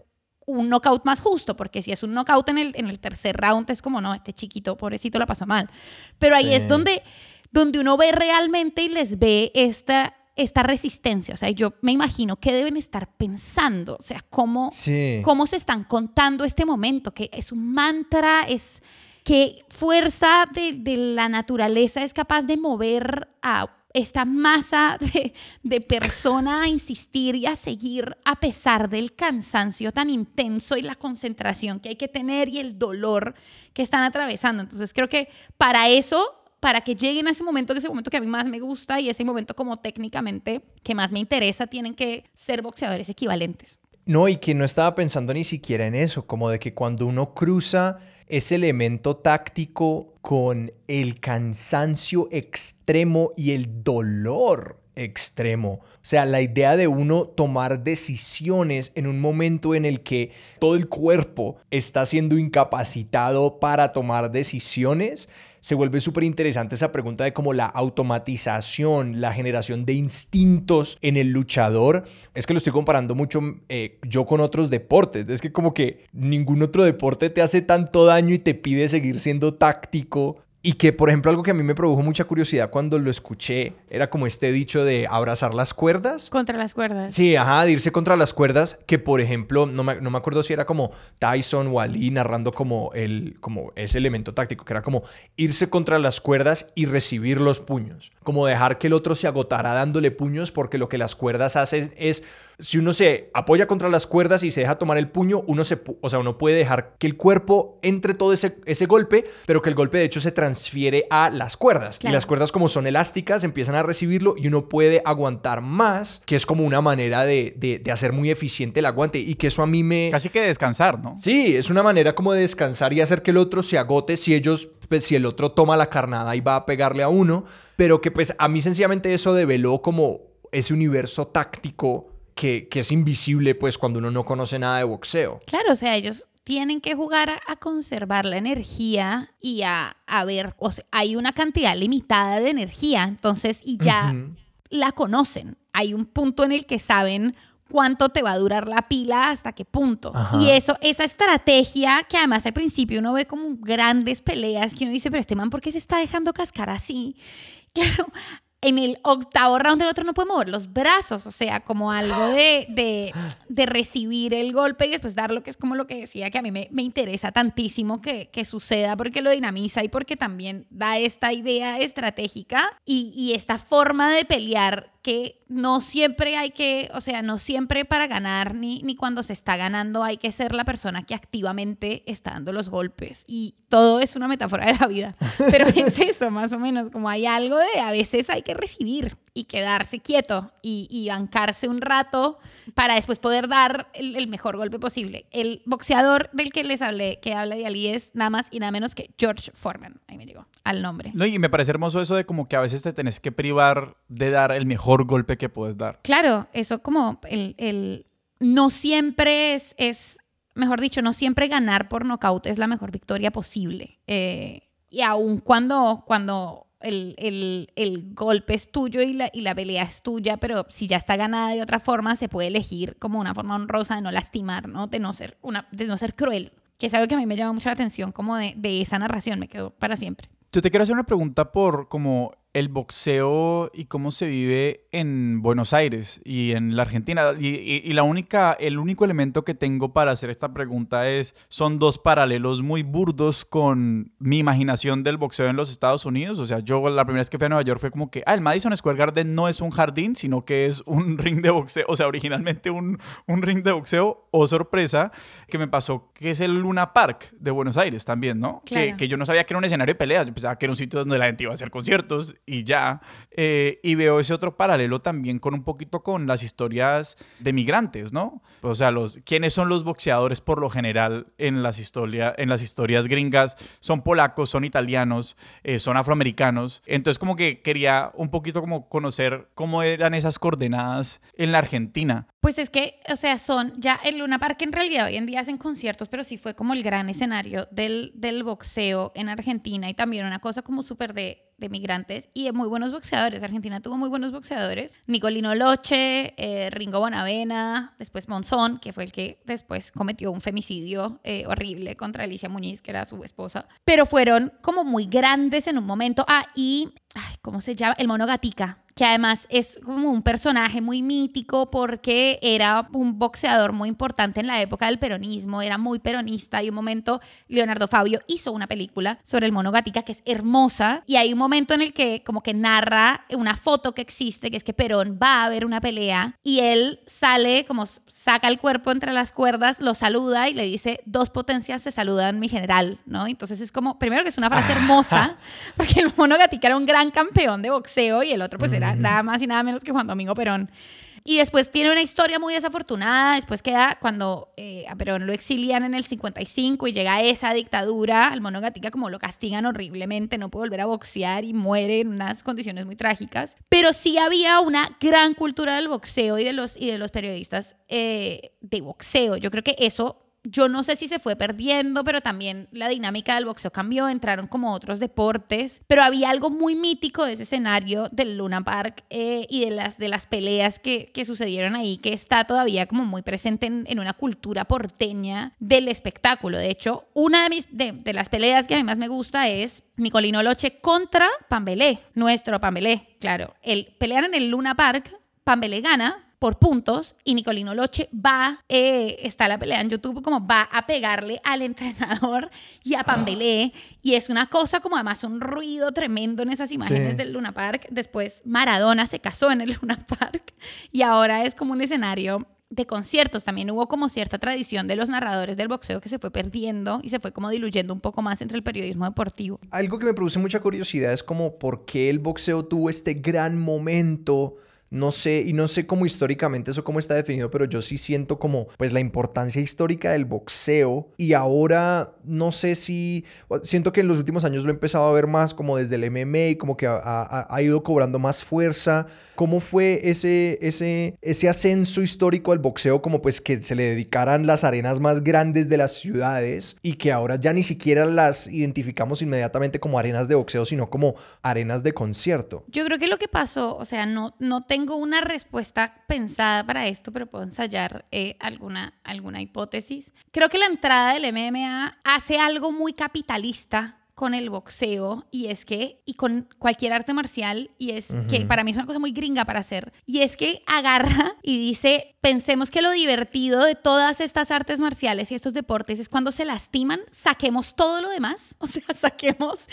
un knockout más justo, porque si es un knockout en el, en el tercer round es como, no, este chiquito, pobrecito, la pasó mal. Pero ahí Sí. es donde, donde uno ve realmente y les ve esta, esta resistencia. O sea, yo me imagino que deben estar pensando, o sea, cómo, Sí. cómo se están contando este momento, que es un mantra, es qué fuerza de, de la naturaleza es capaz de mover a esta masa de, de persona a insistir y a seguir a pesar del cansancio tan intenso y la concentración que hay que tener y el dolor que están atravesando. Entonces creo que para eso, para que lleguen a ese momento, que es el momento que a mí más me gusta y ese momento como técnicamente que más me interesa, tienen que ser boxeadores equivalentes. No, y que no estaba pensando ni siquiera en eso, como de que cuando uno cruza ese elemento táctico con el cansancio extremo y el dolor extremo. O sea, la idea de uno tomar decisiones en un momento en el que todo el cuerpo está siendo incapacitado para tomar decisiones, se vuelve súper interesante esa pregunta de cómo la automatización, la generación de instintos en el luchador. Es que lo estoy comparando mucho eh, yo con otros deportes. Es que como que ningún otro deporte te hace tanto daño y te pide seguir siendo táctico. Y que, por ejemplo, algo que a mí me produjo mucha curiosidad cuando lo escuché era como este dicho de abrazar las cuerdas. Contra las cuerdas. Sí, ajá, de irse contra las cuerdas, que por ejemplo, no me, no me acuerdo si era como Tyson o Ali narrando como, el, como ese elemento táctico, que era como irse contra las cuerdas y recibir los puños, como dejar que el otro se agotara dándole puños, porque lo que las cuerdas hacen es, si uno se apoya contra las cuerdas y se deja tomar el puño, uno se, o sea, uno puede dejar que el cuerpo entre todo ese, ese golpe, pero que el golpe de hecho se transfiere a las cuerdas. Claro. Y las cuerdas como son elásticas empiezan a recibirlo y uno puede aguantar más, que es como una manera de, de- de hacer muy eficiente el aguante y que eso a mí me... Casi que descansar, ¿no? Sí, es una manera como de descansar y hacer que el otro se agote si ellos, pues, si el otro toma la carnada y va a pegarle a uno, pero que pues a mí sencillamente eso develó como ese universo táctico que, que es invisible pues cuando uno no conoce nada de boxeo. Claro, o sea, ellos tienen que jugar a, a conservar la energía y a, a ver, o sea, hay una cantidad limitada de energía, entonces, y ya la conocen. Hay un punto en el que saben cuánto te va a durar la pila, hasta qué punto. Ajá. Y eso, esa estrategia que además al principio uno ve como grandes peleas, que uno dice, pero este man, ¿por qué se está dejando cascar así? *laughs* Claro, en el octavo round el otro no puede mover los brazos, o sea, como algo de, de, de recibir el golpe y después darlo, que es como lo que decía, que a mí me, me interesa tantísimo que, que, suceda porque lo dinamiza y porque también da esta idea estratégica y, y esta forma de pelear que no siempre hay que, o sea, no siempre para ganar ni, ni cuando se está ganando hay que ser la persona que activamente está dando los golpes. Y todo es una metáfora de la vida. *laughs* Pero es eso, más o menos, como hay algo de a veces hay que recibir y quedarse quieto y, y bancarse un rato para después poder dar el, mejor golpe posible. El boxeador del que les hablé, que habla de Ali, es nada más y nada menos que George Foreman. Ahí me llegó al nombre. No, y me parece hermoso eso de como que a veces te tenés que privar de dar el mejor golpe que puedes dar. Claro, eso como el, el no siempre es, es, mejor dicho, no siempre ganar por nocaut es la mejor victoria posible. Eh, y aun cuando, cuando el, el, el, golpe es tuyo y la, y la pelea es tuya, pero si ya está ganada de otra forma, se puede elegir como una forma honrosa de no lastimar, ¿no? De no ser, una, de no ser cruel, que es algo que a mí me llama mucho la atención como de, de esa narración, me quedo para siempre. Yo te quiero hacer una pregunta por como el boxeo y cómo se vive en Buenos Aires y en la Argentina. Y, la única, el único elemento que tengo para hacer esta pregunta es, son dos paralelos muy burdos con mi imaginación del boxeo en los Estados Unidos. O sea, yo la primera vez que fui a Nueva York fue como que, ah, el Madison Square Garden no es un jardín, sino que es un *laughs* ring de boxeo. O sea, originalmente un, un ring de boxeo. O sorpresa, que me pasó que es el Luna Park de Buenos Aires también, ¿no? Que, que yo no sabía que era un escenario de peleas. Yo pensaba que era un sitio donde la gente iba a hacer conciertos y ya. Eh, y veo ese otro paralelo también con un poquito con las historias de migrantes, ¿no? O sea, los, ¿quiénes son los boxeadores por lo general en las, historia, en las historias gringas? Son polacos, son italianos, eh, son afroamericanos. Entonces como que quería un poquito como conocer cómo eran esas coordenadas en la Argentina. Pues es que, o sea, son ya el Luna Park en realidad hoy en día hacen conciertos, pero sí fue como el gran escenario del, del boxeo en Argentina y también una cosa como súper de de migrantes y de muy buenos boxeadores. Argentina tuvo muy buenos boxeadores. Nicolino Loche, eh, Ringo Bonavena, después Monzón, que fue el que después cometió un femicidio eh, horrible contra Alicia Muñiz, que era su esposa. Pero fueron como muy grandes en un momento. Ah, y, ¿cómo se llama? El mono Gatica que además es como un personaje muy mítico porque era un boxeador muy importante en la época del peronismo, era muy peronista y un momento Leonardo Fabio hizo una película sobre el mono Gatica que es hermosa y hay un momento en el que como que narra una foto que existe que es que Perón va a ver una pelea y él sale como saca el cuerpo entre las cuerdas, lo saluda y le dice dos potencias se saludan mi general, ¿no? Entonces es como primero que es una frase *laughs* hermosa porque el mono Gatica era un gran campeón de boxeo y el otro pues era nada más y nada menos que Juan Domingo Perón. Y después tiene una historia muy desafortunada. Después queda cuando eh, a Perón lo exilian en el 55 y llega esa dictadura. Al mono Gatica como lo castigan horriblemente, no puede volver a boxear y muere en unas condiciones muy trágicas. Pero sí había una gran cultura del boxeo y de los, y de los periodistas eh, de boxeo. Yo creo que eso yo no sé si se fue perdiendo, pero también la dinámica del boxeo cambió, entraron como otros deportes, pero había algo muy mítico de ese escenario del Luna Park eh, y de las, de las peleas que, que, sucedieron ahí, que está todavía como muy presente en, una cultura porteña del espectáculo. De hecho, una de, mis, de las peleas que a mí más me gusta es Nicolino Loche contra Pambelé, nuestro Pambelé, claro. El, pelean en el Luna Park, Pambelé gana, por puntos y Nicolino Loche va, eh, está la pelea en YouTube, como va a pegarle al entrenador y a Pambelé y es una cosa como además un ruido tremendo en esas imágenes del Luna Park. Después Maradona se casó en el Luna Park y ahora es como un escenario de conciertos. También hubo como cierta tradición de los narradores del boxeo que se fue perdiendo y se fue como diluyendo un poco más entre el periodismo deportivo. Algo que me produce mucha curiosidad es como por qué el boxeo tuvo este gran momento no sé, y no sé cómo históricamente eso cómo está definido, pero yo sí siento como pues la importancia histórica del boxeo y ahora no sé si, siento que en los últimos años lo he empezado a ver más como desde el MMA, como que ha, ido cobrando más fuerza. ¿Cómo fue ese, ese, ese ascenso histórico al boxeo como pues que se le dedicaran las arenas más grandes de las ciudades y que ahora ya ni siquiera las identificamos inmediatamente como arenas de boxeo, sino como arenas de concierto? Yo creo que lo que pasó, o sea, no, no tengo una respuesta pensada para esto, pero puedo ensayar eh, alguna, alguna hipótesis. Creo que la entrada del MMA hace algo muy capitalista con el boxeo y es que, y con cualquier arte marcial, y es que para mí es una cosa muy gringa para hacer, y es que agarra y dice, pensemos que lo divertido de todas estas artes marciales y estos deportes es cuando se lastiman, saquemos todo lo demás, *laughs* o sea, saquemos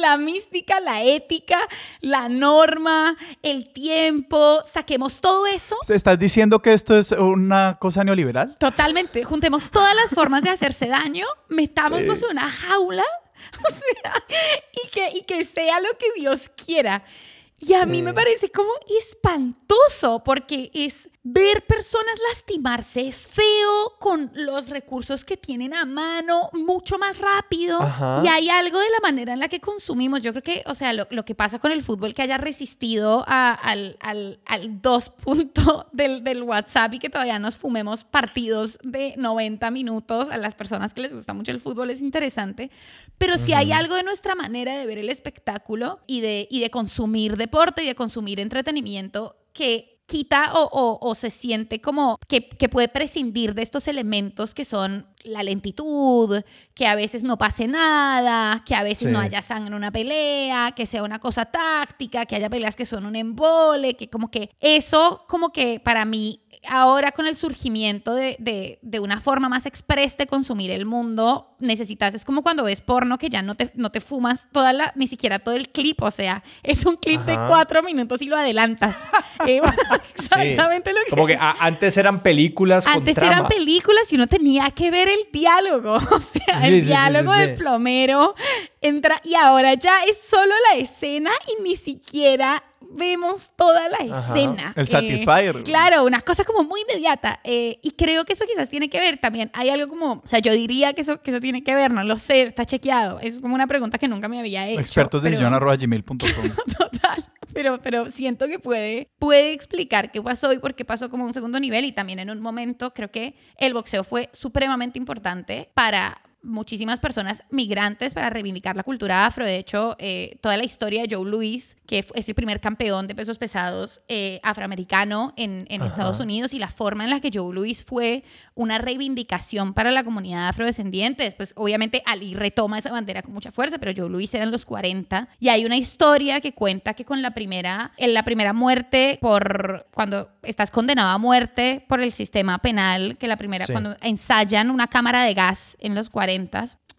la mística, la ética, la norma, el tiempo, saquemos todo eso. ¿Estás diciendo que esto es una cosa neoliberal? Totalmente, juntemos todas las formas de hacerse daño, metámoslos en una jaula *laughs* O sea, y que, y que sea lo que Dios quiera. Y a mí me parece como espantoso porque es ver personas lastimarse feo con los recursos que tienen a mano mucho más rápido. Y hay algo de la manera en la que consumimos. Yo creo que, o sea, lo, que pasa con el fútbol que haya resistido al, al, al, dos punto *laughs* del, del WhatsApp y que todavía nos fumemos partidos de 90 minutos a las personas que les gusta mucho el fútbol es interesante. Pero si hay algo de nuestra manera de ver el espectáculo y de, y de consumir y de consumir entretenimiento que quita o, se siente como que, puede prescindir de estos elementos que son la lentitud, que a veces no pase nada, que a veces no haya sangre en una pelea, que sea una cosa táctica, que haya peleas que son un embole, que como que eso como que para mí ahora con el surgimiento de, una forma más express de consumir el mundo, necesitas, es como cuando ves porno que ya no te, no te fumas toda la, ni siquiera todo el clip, o sea, es un clip de cuatro minutos y lo adelantas. *laughs* Eh, exactamente lo que Como que antes eran películas Antes eran películas y uno tenía que ver el diálogo, *laughs* o sea, el diálogo del plomero entra y ahora ya es solo la escena y ni siquiera vemos toda la escena. El Satisfyer. Claro, una cosa como muy inmediata. Eh, y creo que eso quizás tiene que ver también. Hay algo como, o sea, yo diría que eso, que eso tiene que ver, no lo sé, está chequeado. Es como una pregunta que nunca me había hecho. Expertos de gmail.com. *laughs* Total. Pero, pero siento que puede, puede explicar qué pasó y por qué pasó como un segundo nivel. Y también en un momento creo que el boxeo fue supremamente importante para muchísimas personas migrantes para reivindicar la cultura afro. De hecho, eh, toda la historia de Joe Louis, que es el primer campeón de pesos pesados eh, afroamericano en, Estados Unidos, y la forma en la que Joe Louis fue una reivindicación para la comunidad afrodescendiente. Después, obviamente, Ali retoma esa bandera con mucha fuerza, pero Joe Louis era en los 40. Y hay una historia que cuenta que con la primera, en la primera muerte, por cuando estás condenado a muerte por el sistema penal, que la primera, cuando ensayan una cámara de gas en los 40,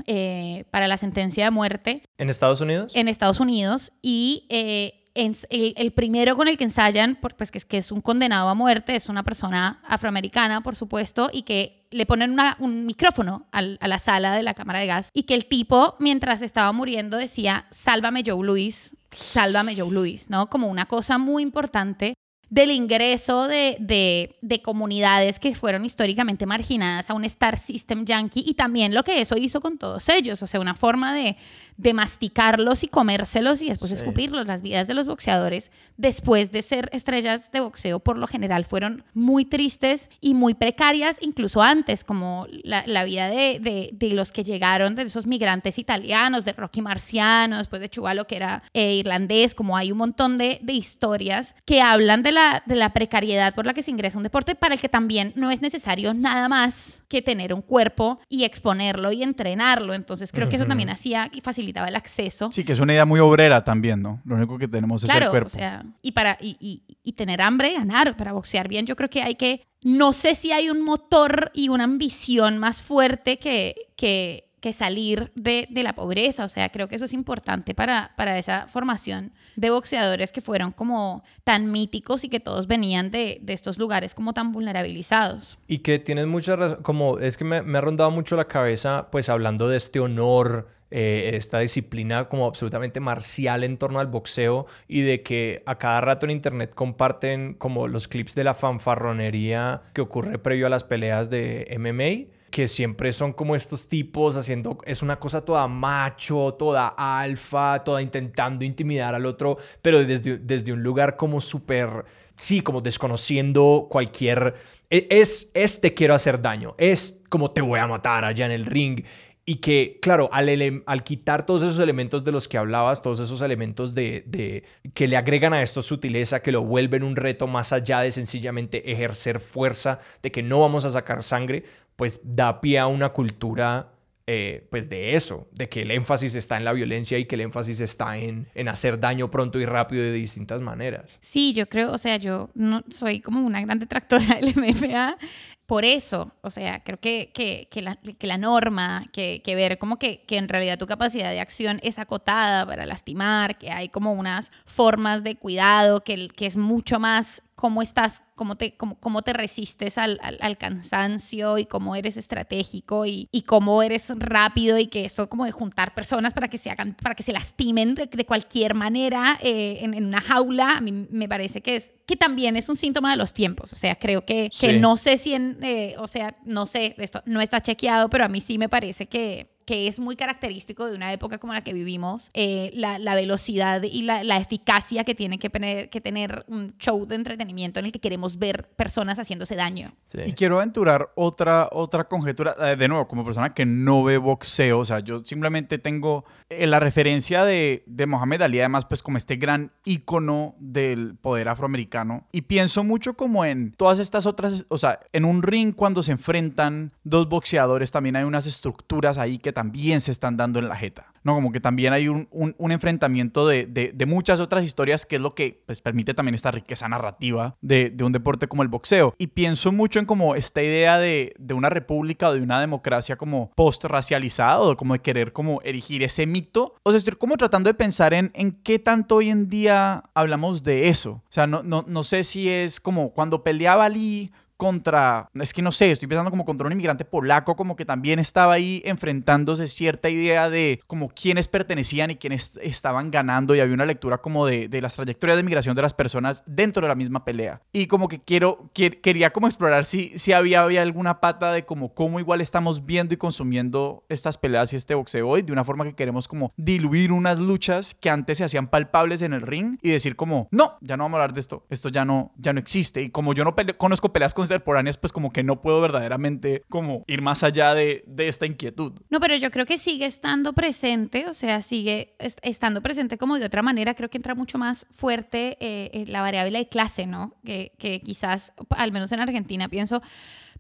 eh, para la sentencia de muerte. ¿En Estados Unidos? En Estados Unidos. Y eh, el, primero con el que ensayan, pues que es, que es un condenado a muerte, es una persona afroamericana, por supuesto, y que le ponen un micrófono a la sala de la cámara de gas y que el tipo, mientras estaba muriendo, decía, sálvame Joe Louis, sálvame Joe Louis, ¿no? Como una cosa muy importante del ingreso de, de, comunidades que fueron históricamente marginadas a un Star System yankee y también lo que eso hizo con todos ellos, o sea, una forma de, de masticarlos y comérselos y después escupirlos. Las vidas de los boxeadores después de ser estrellas de boxeo por lo general fueron muy tristes y muy precarias, incluso antes, como la, la vida de, de, de, los que llegaron, de esos migrantes italianos, de Rocky Marciano, después de Chuvalo, que era eh, irlandés, como hay un montón de, de historias que hablan de la, de la precariedad por la que se ingresa un deporte para el que también no es necesario nada más que tener un cuerpo y exponerlo y entrenarlo. Entonces creo que eso también hacía y facilitaba el acceso. Sí, que es una idea muy obrera también, ¿no? Lo único que tenemos es el cuerpo. O sea, y, para, y, y, tener hambre, ganar, para boxear bien, yo creo que hay que... No sé si hay un motor y una ambición más fuerte que, que que salir de, de, la pobreza. O sea, creo que eso es importante para, para esa formación de boxeadores que fueron como tan míticos y que todos venían de, de estos lugares como tan vulnerabilizados. Y que tienes mucha razón, como es que me, me, ha rondado mucho la cabeza, pues hablando de este honor. Eh, esta disciplina como absolutamente marcial en torno al boxeo y de que a cada rato en internet comparten como los clips de la fanfarronería que ocurre previo a las peleas de MMA que siempre son como estos tipos haciendo, es una cosa toda macho, toda alfa, toda intentando intimidar al otro, pero desde, desde un lugar como súper, sí, como desconociendo cualquier, e, es, es te quiero hacer daño, es como te voy a matar allá en el ring. Y que, claro, al, al, quitar todos esos elementos de los que hablabas, todos esos elementos de, de, que le agregan a esto sutileza, que lo vuelven un reto más allá de sencillamente ejercer fuerza, de que no vamos a sacar sangre, pues da pie a una cultura eh, pues de eso, de que el énfasis está en la violencia y que el énfasis está en, en hacer daño pronto y rápido de distintas maneras. Sí, yo creo, o sea, yo no soy como una gran detractora del MMA, por eso, o sea, creo que, que, que, la, que la, norma, que, ver como que, en realidad tu capacidad de acción es acotada para lastimar, que hay como unas formas de cuidado, que, que es mucho más cómo estás, cómo te, cómo, cómo te resistes al, al, cansancio y cómo eres estratégico y, y, cómo eres rápido y que esto como de juntar personas para que se hagan, para que se lastimen de, de cualquier manera eh, en, en, una jaula, a mí me parece que es que también es un síntoma de los tiempos, o sea, creo que, que no sé si en, eh, o sea, no sé, esto no está chequeado, pero a mí sí me parece que que es muy característico de una época como la que vivimos, eh, la, la, velocidad y la, la, eficacia que tiene que tener, que tener un show de entretenimiento en el que queremos ver personas haciéndose daño. Y quiero aventurar otra, otra conjetura, eh, de nuevo, como persona que no ve boxeo, o sea, yo simplemente tengo eh, la referencia de, de Mohamed Ali, además, pues como este gran ícono del poder afroamericano, y pienso mucho como en todas estas otras, o sea, en un ring cuando se enfrentan dos boxeadores, también hay unas estructuras ahí que también se están dando en la jeta. ¿no? Como que también hay un, un, enfrentamiento de, de, muchas otras historias que es lo que pues, permite también esta riqueza narrativa de, de, un deporte como el boxeo. Y pienso mucho en como esta idea de, de una república o de una democracia como post-racializada como de querer como erigir ese mito. O sea, estoy como tratando de pensar en, en qué tanto hoy en día hablamos de eso. O sea, no, no, no sé si es como cuando peleaba Lee contra, es que no sé, estoy pensando como contra un inmigrante polaco, como que también estaba ahí enfrentándose cierta idea de como quiénes pertenecían y quiénes estaban ganando y había una lectura como de, de las trayectorias de migración de las personas dentro de la misma pelea. Y como que quiero, quería como explorar si, si había, había alguna pata de como cómo igual estamos viendo y consumiendo estas peleas y este boxeo hoy de una forma que queremos como diluir unas luchas que antes se hacían palpables en el ring y decir como, no, ya no vamos a hablar de esto, esto ya no, ya no existe. Y como yo no conozco peleas con contemporáneas, pues como que no puedo verdaderamente como ir más allá de, de esta inquietud. No, pero yo creo que sigue estando presente, o sea, sigue estando presente como de otra manera, creo que entra mucho más fuerte eh, la variable de clase, ¿no? Que, que quizás, al menos en Argentina, pienso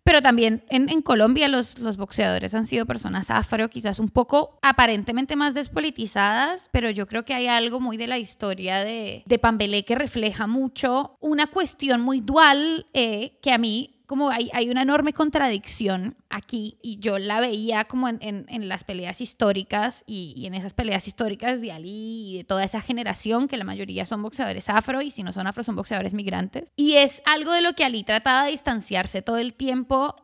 pero también en, Colombia los, boxeadores han sido personas afro, quizás un poco aparentemente más despolitizadas, pero yo creo que hay algo muy de la historia de, de Pambelé que refleja mucho una cuestión muy dual eh, que a mí como hay, hay, una enorme contradicción aquí y yo la veía como en, en, las peleas históricas y, y, en esas peleas históricas de Ali y de toda esa generación que la mayoría son boxeadores afro y si no son afro son boxeadores migrantes. Y es algo de lo que Ali trataba de distanciarse todo el tiempo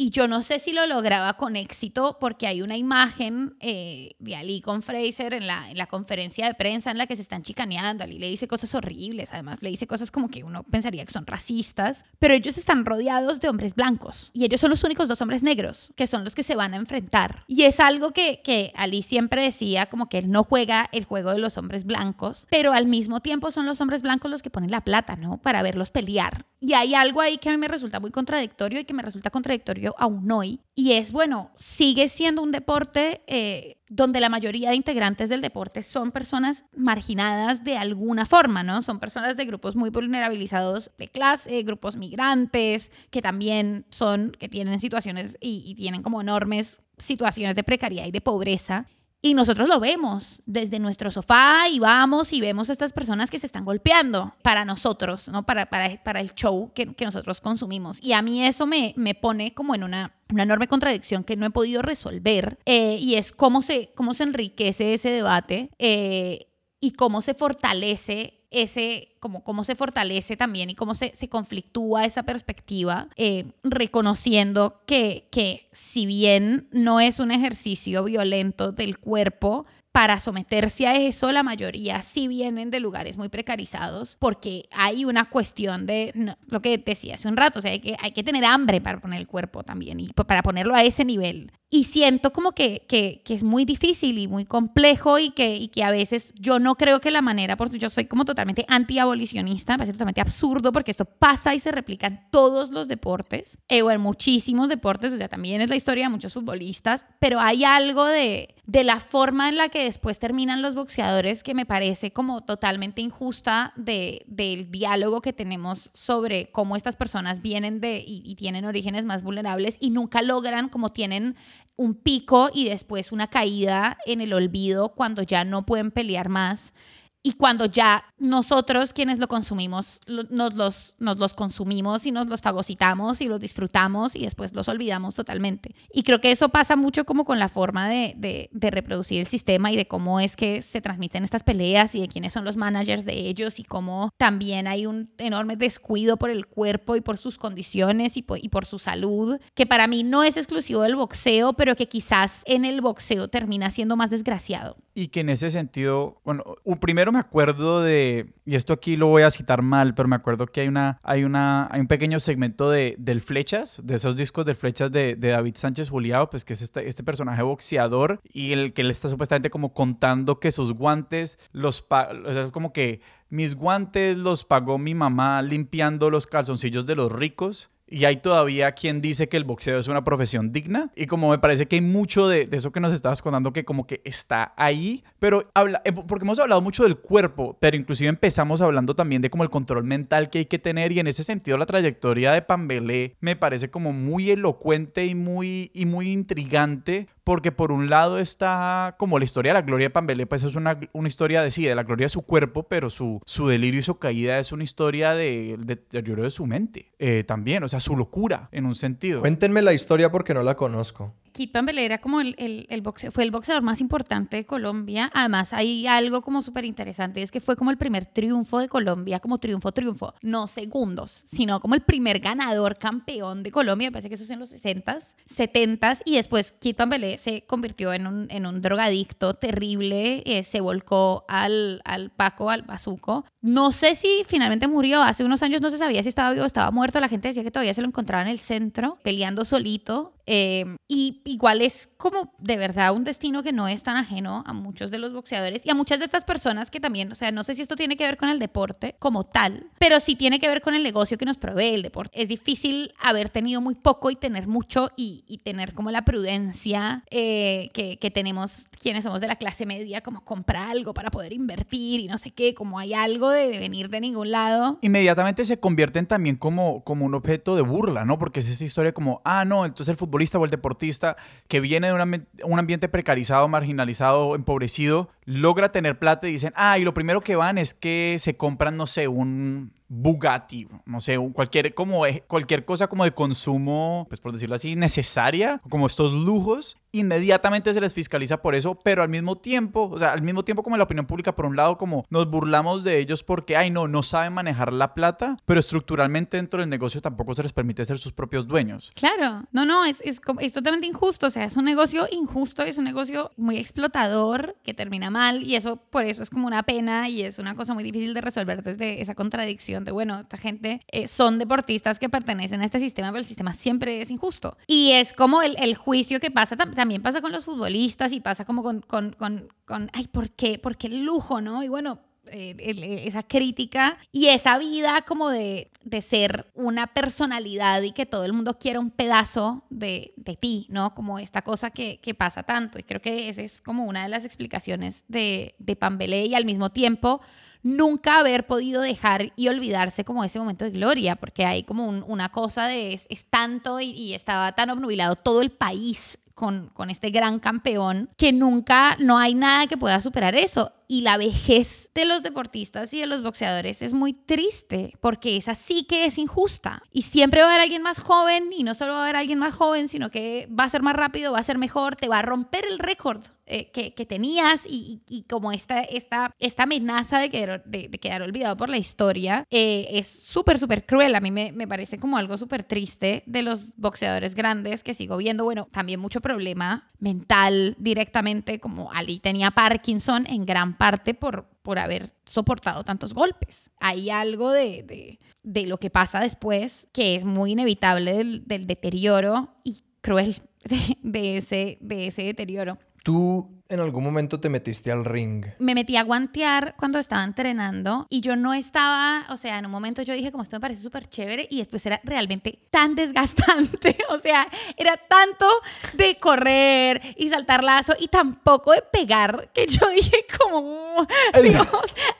y yo no sé si lo lograba con éxito porque hay una imagen eh, de Ali con Fraser en la, en la conferencia de prensa en la que se están chicaneando. Ali le dice cosas horribles, además le dice cosas como que uno pensaría que son racistas, pero ellos están rodeados de hombres blancos y ellos son los únicos dos hombres negros que son los que se van a enfrentar. Y es algo que, que Ali siempre decía como que él no juega el juego de los hombres blancos, pero al mismo tiempo son los hombres blancos los que ponen la plata, ¿no? Para verlos pelear. Y hay algo ahí que a mí me resulta muy contradictorio y que me resulta contradictorio aún hoy. Y es, bueno, sigue siendo un deporte eh, donde la mayoría de integrantes del deporte son personas marginadas de alguna forma, ¿no? Son personas de grupos muy vulnerabilizados de clase, grupos migrantes, que también son, que tienen situaciones y, y tienen como enormes situaciones de precariedad y de pobreza. Y nosotros lo vemos desde nuestro sofá y vamos y vemos a estas personas que se están golpeando para nosotros, ¿no? Para, para, para el show que, que, nosotros consumimos. Y a mí eso me, me pone como en una, una enorme contradicción que no he podido resolver. Eh, y es cómo se, cómo se enriquece ese debate eh, y cómo se fortalece ese, como cómo se fortalece también y cómo se, se conflictúa esa perspectiva, eh, reconociendo que, que si bien no es un ejercicio violento del cuerpo, para someterse a eso, la mayoría sí vienen de lugares muy precarizados, porque hay una cuestión de lo que decía hace un rato, o sea, hay que, hay que tener hambre para poner el cuerpo también y para ponerlo a ese nivel. Y siento como que, que, que es muy difícil y muy complejo y que, y que a veces yo no creo que la manera, por yo soy como totalmente anti-abolicionista, me parece totalmente absurdo porque esto pasa y se replica en todos los deportes, eh, o en muchísimos deportes, o sea, también es la historia de muchos futbolistas, pero hay algo de, de la forma en la que después terminan los boxeadores, que me parece como totalmente injusta de, del diálogo que tenemos sobre cómo estas personas vienen de y, y tienen orígenes más vulnerables y nunca logran, como tienen un pico y después una caída en el olvido cuando ya no pueden pelear más y cuando ya nosotros quienes lo consumimos, nos los, consumimos y nos los fagocitamos y los disfrutamos y después los olvidamos totalmente. Y creo que eso pasa mucho como con la forma de, reproducir el sistema y de cómo es que se transmiten estas peleas y de quiénes son los managers de ellos y cómo también hay un enorme descuido por el cuerpo y por sus condiciones y por, y por su salud, que para mí no es exclusivo del boxeo, pero que quizás en el boxeo termina siendo más desgraciado. Y que en ese sentido, bueno, un primero me acuerdo de, y esto aquí lo voy a citar mal, pero me acuerdo que hay, una, hay, una, hay un pequeño segmento de, del Flechas, de esos discos de Flechas de, de David Sánchez Juliado, pues que es este, este, personaje boxeador y el que le está supuestamente como contando que sus guantes los... O sea, es como que mis guantes los pagó mi mamá limpiando los calzoncillos de los ricos y hay todavía quien dice que el boxeo es una profesión digna. Y como me parece que hay mucho de, de eso que nos estabas contando que como que está ahí. Pero habla, eh, porque hemos hablado mucho del cuerpo, pero inclusive empezamos hablando también de como el control mental que hay que tener. Y en ese sentido la trayectoria de Pambelé me parece como muy elocuente y muy, y muy intrigante porque por un lado está como la historia de la gloria de Pambelé, pues es una, una historia de sí, de la gloria de su cuerpo, pero su, su delirio y su caída es una historia de, de deterioro de su mente eh, también, o sea, su locura en un sentido. Cuéntenme la historia porque no la conozco. Kit Pambelé era como el, el, el fue el boxeador más importante de Colombia. Además, hay algo como súper interesante, es que fue como el primer triunfo de Colombia, como triunfo, triunfo, no segundos, sino como el primer ganador campeón de Colombia, me parece que eso es en los 60s, 70s, y después Kit Pambelé se convirtió en un, en un drogadicto terrible, eh, se volcó al, al Paco, al Bazuco. No sé si finalmente murió, hace unos años no se sabía si estaba vivo o estaba muerto, la gente decía que todavía se lo encontraba en el centro, peleando solito, eh, y igual es como de verdad un destino que no es tan ajeno a muchos de los boxeadores y a muchas de estas personas que también, o sea, no sé si esto tiene que ver con el deporte como tal, pero sí tiene que ver con el negocio que nos provee el deporte. Es difícil haber tenido muy poco y tener mucho y, y tener como la prudencia eh, que, que, tenemos quienes somos de la clase media, como comprar algo para poder invertir y no sé qué, como hay algo de venir de ningún lado. Inmediatamente se convierten también como, como un objeto de burla, ¿no? Porque es esa historia como, ah, no, entonces el futbolista o el deportista que viene de un, un ambiente precarizado, marginalizado, empobrecido, logra tener plata y dicen, ah, y lo primero que van es que se compran, no sé, un Bugatti, no sé, cualquier, como, cualquier cosa como de consumo, pues por decirlo así, necesaria, como estos lujos, inmediatamente se les fiscaliza por eso, pero al mismo tiempo, o sea, al mismo tiempo como la opinión pública, por un lado, como nos burlamos de ellos porque, ay, no, no saben manejar la plata, pero estructuralmente dentro del negocio tampoco se les permite ser sus propios dueños. Claro, no, no, es, es, es totalmente injusto, o sea, es un negocio injusto, es un negocio muy explotador que termina mal y eso, por eso es como una pena y es una cosa muy difícil de resolver desde esa contradicción de, bueno, esta gente eh, son deportistas que pertenecen a este sistema, pero el sistema siempre es injusto. Y es como el, juicio que pasa, también pasa con los futbolistas y pasa como con, con, con, ay, ¿por qué? ¿Por qué el lujo, no? Y bueno, eh, esa crítica y esa vida como de, ser una personalidad y que todo el mundo quiera un pedazo de, ti, ¿no? Como esta cosa que, que, pasa tanto. Y creo que esa es como una de las explicaciones de, de Pambelé y al mismo tiempo nunca haber podido dejar y olvidarse como ese momento de gloria, porque hay como un, una cosa de es, tanto y, y, estaba tan obnubilado todo el país con, con, este gran campeón que nunca, no hay nada que pueda superar eso. Y la vejez de los deportistas y de los boxeadores es muy triste porque esa sí que es injusta. Y siempre va a haber alguien más joven y no solo va a haber alguien más joven, sino que va a ser más rápido, va a ser mejor, te va a romper el récord eh, que, que, tenías y, y, y, como esta, esta, esta amenaza de quedar, de, de quedar olvidado por la historia eh, es súper, súper cruel. A mí me, me parece como algo súper triste de los boxeadores grandes que sigo viendo. Bueno, también mucho problema mental directamente, como Ali tenía Parkinson en gran parte por, por haber soportado tantos golpes. Hay algo de, de, de lo que pasa después que es muy inevitable del, deterioro y cruel *laughs* de, de, ese, de ese deterioro. Tú en algún momento te metiste al ring. Me metí a guantear cuando estaba entrenando y yo no estaba, o sea, en un momento yo dije como esto me parece súper chévere y después era realmente tan *laughs* desgastante, o sea, era tanto de correr y saltar lazo y tampoco de pegar que yo *laughs* dije como, Dios,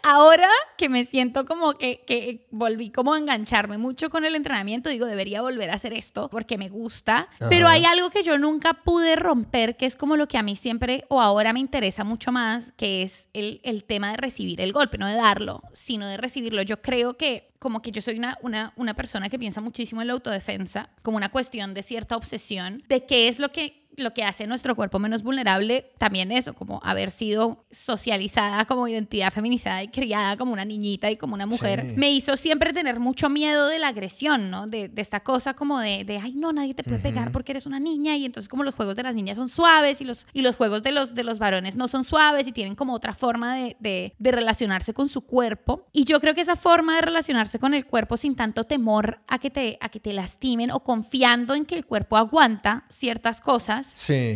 ahora que me siento como que, que volví como a engancharme mucho con el entrenamiento, digo, debería volver a hacer esto porque me gusta, pero hay algo que yo nunca pude romper, que es como lo que a mí siempre o ahora ahora me interesa mucho más, que es el, el, tema de recibir el golpe, no de darlo, sino de recibirlo. Yo creo que como que yo soy una, una, una persona que piensa muchísimo en la autodefensa, como una cuestión de cierta obsesión, de qué es lo que lo que hace nuestro cuerpo menos vulnerable, también eso, como haber sido socializada como identidad feminizada y criada como una niñita y como una mujer, me hizo siempre tener mucho miedo de la agresión, ¿no? De, de esta cosa como de, de, ay, no, nadie te puede pegar porque eres una niña y entonces como los juegos de las niñas son suaves y los, y los juegos de los, de los varones no son suaves y tienen como otra forma de, de, de relacionarse con su cuerpo. Y yo creo que esa forma de relacionarse con el cuerpo sin tanto temor a que te, a que te lastimen o confiando en que el cuerpo aguanta ciertas cosas,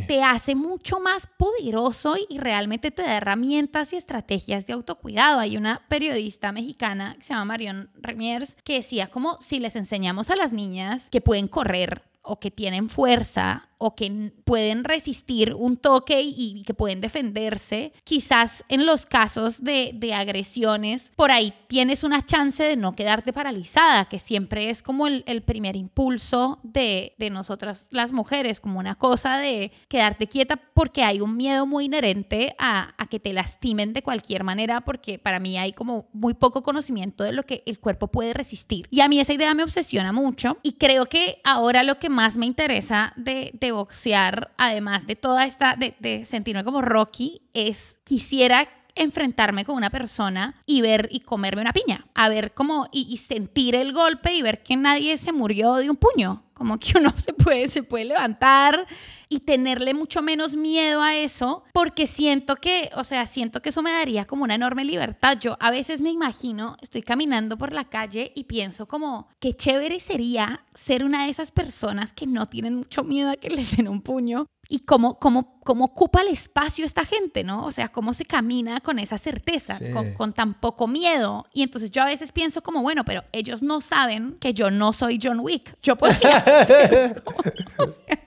te hace mucho más poderoso y realmente te da herramientas y estrategias de autocuidado. Hay una periodista mexicana que se llama Marion Remiers que decía como si les enseñamos a las niñas que pueden correr o que tienen fuerza o que pueden resistir un toque y que pueden defenderse. Quizás en los casos de, de, agresiones, por ahí tienes una chance de no quedarte paralizada, que siempre es como el, el primer impulso de, de, nosotras las mujeres, como una cosa de quedarte quieta porque hay un miedo muy inherente a, a que te lastimen de cualquier manera, porque para mí hay como muy poco conocimiento de lo que el cuerpo puede resistir. Y a mí esa idea me obsesiona mucho y creo que ahora lo que más me interesa de, de boxear, además de toda esta, de, de sentirme como Rocky, es quisiera enfrentarme con una persona y ver y comerme una piña, a ver cómo y, sentir el golpe y ver que nadie se murió de un puño, como que uno *laughs* se puede se puede levantar y tenerle mucho menos miedo a eso, porque siento que, o sea, siento que eso me daría como una enorme libertad. Yo a veces me imagino, estoy caminando por la calle y pienso como, qué chévere sería ser una de esas personas que no tienen mucho miedo a que *laughs* les den un puño y cómo, cómo, cómo ocupa el espacio esta gente, ¿no? O sea, cómo se camina con esa certeza, sí. con, con, tan poco miedo. Y entonces yo a veces pienso como, bueno, pero ellos no saben que yo no soy John Wick. Yo podría *laughs* como, o sea,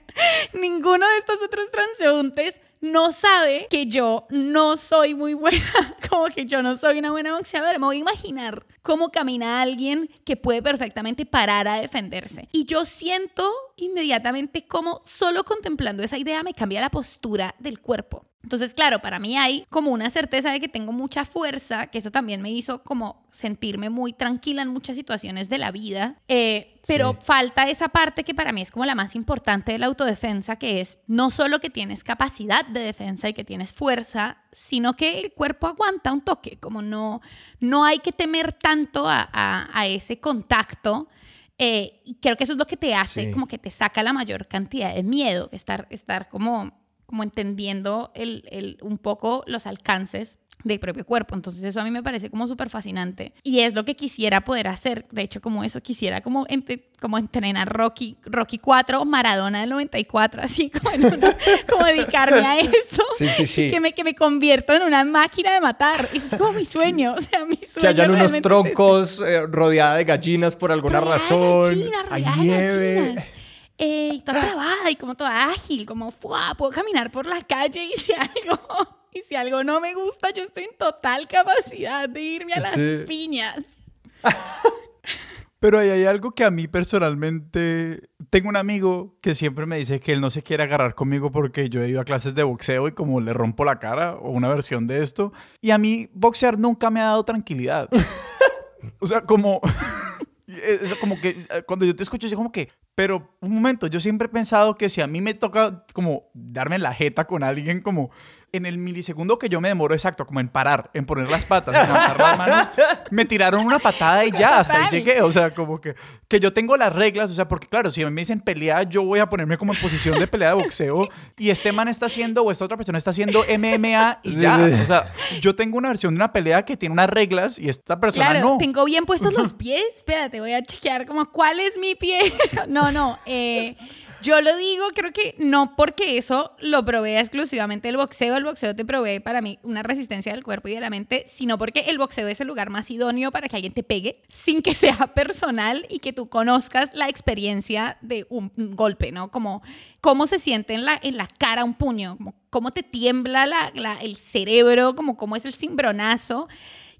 ninguno de estos otros transeúntes no sabe que yo no soy muy buena, *laughs* como que yo no soy una buena boxeadora. Me voy a imaginar cómo camina alguien que puede perfectamente parar a defenderse. Y yo siento inmediatamente cómo solo contemplando esa idea me cambia la postura del cuerpo. Entonces, claro, para mí hay como una certeza de que tengo mucha fuerza, que eso también me hizo como sentirme muy tranquila en muchas situaciones de la vida, eh, pero sí. falta esa parte que para mí es como la más importante de la autodefensa, que es no solo que tienes capacidad de defensa y que tienes fuerza, sino que el cuerpo aguanta un toque, como no, no hay que temer tanto a, a, a ese contacto. Eh, y creo que eso es lo que te hace, sí. como que te saca la mayor cantidad de miedo, estar, estar como como entendiendo el, el, un poco los alcances del propio cuerpo. Entonces eso a mí me parece como súper fascinante. Y es lo que quisiera poder hacer. De hecho, como eso, quisiera como, como entrenar Rocky, Rocky 4 o Maradona del 94, *laughs* así como, en una, como dedicarme a eso. Sí, sí, sí. Que me, que me convierto en una máquina de matar. Eso es como mi sueño. O sea, mi sueño Que hayan unos troncos eh, rodeada de gallinas por alguna rodeada razón. De gallinas, Hay nieve. gallinas. Eh, y toda trabada y como toda ágil, como ¡fua! puedo caminar por la calle y si *laughs* algo, y si algo no me gusta, yo estoy en total capacidad de irme a las Sí. piñas. Pero ahí hay algo que a mí personalmente... Tengo un amigo que siempre me dice que él no se quiere agarrar conmigo porque yo he ido a clases de boxeo y como le rompo la cara o una versión de esto. Y a mí boxear nunca me ha dado tranquilidad. *laughs* o sea, como... *laughs* Es como que eh, cuando yo te escucho, yo como que, pero un momento, yo siempre he pensado que si a mí me toca como darme la jeta con alguien, como en el milisegundo que yo me demoro exacto, como en parar, en poner las patas, en levantar las manos, *laughs* me tiraron una patada y ya, hasta ahí llegué. O sea, como que, que yo tengo las reglas, o sea, porque claro, si me dicen pelea, yo voy a ponerme como en posición de pelea de boxeo y este man está haciendo, o esta otra persona está haciendo MMA y ya. O sea, yo tengo una versión de una pelea que tiene unas reglas y esta persona claro, no. tengo bien puestos los pies. Espérate, voy a chequear como cuál es mi pie. *laughs* no, no. Eh, Yo lo digo, creo que no porque eso lo provee exclusivamente el boxeo. El boxeo te provee para mí una resistencia del cuerpo y de la mente, sino porque el boxeo es el lugar más idóneo para que alguien te pegue sin que sea *laughs* personal y que tú conozcas la experiencia de un golpe, ¿no? Como cómo se siente en la, en la cara un puño, como cómo te tiembla la, el cerebro, como cómo es el cimbronazo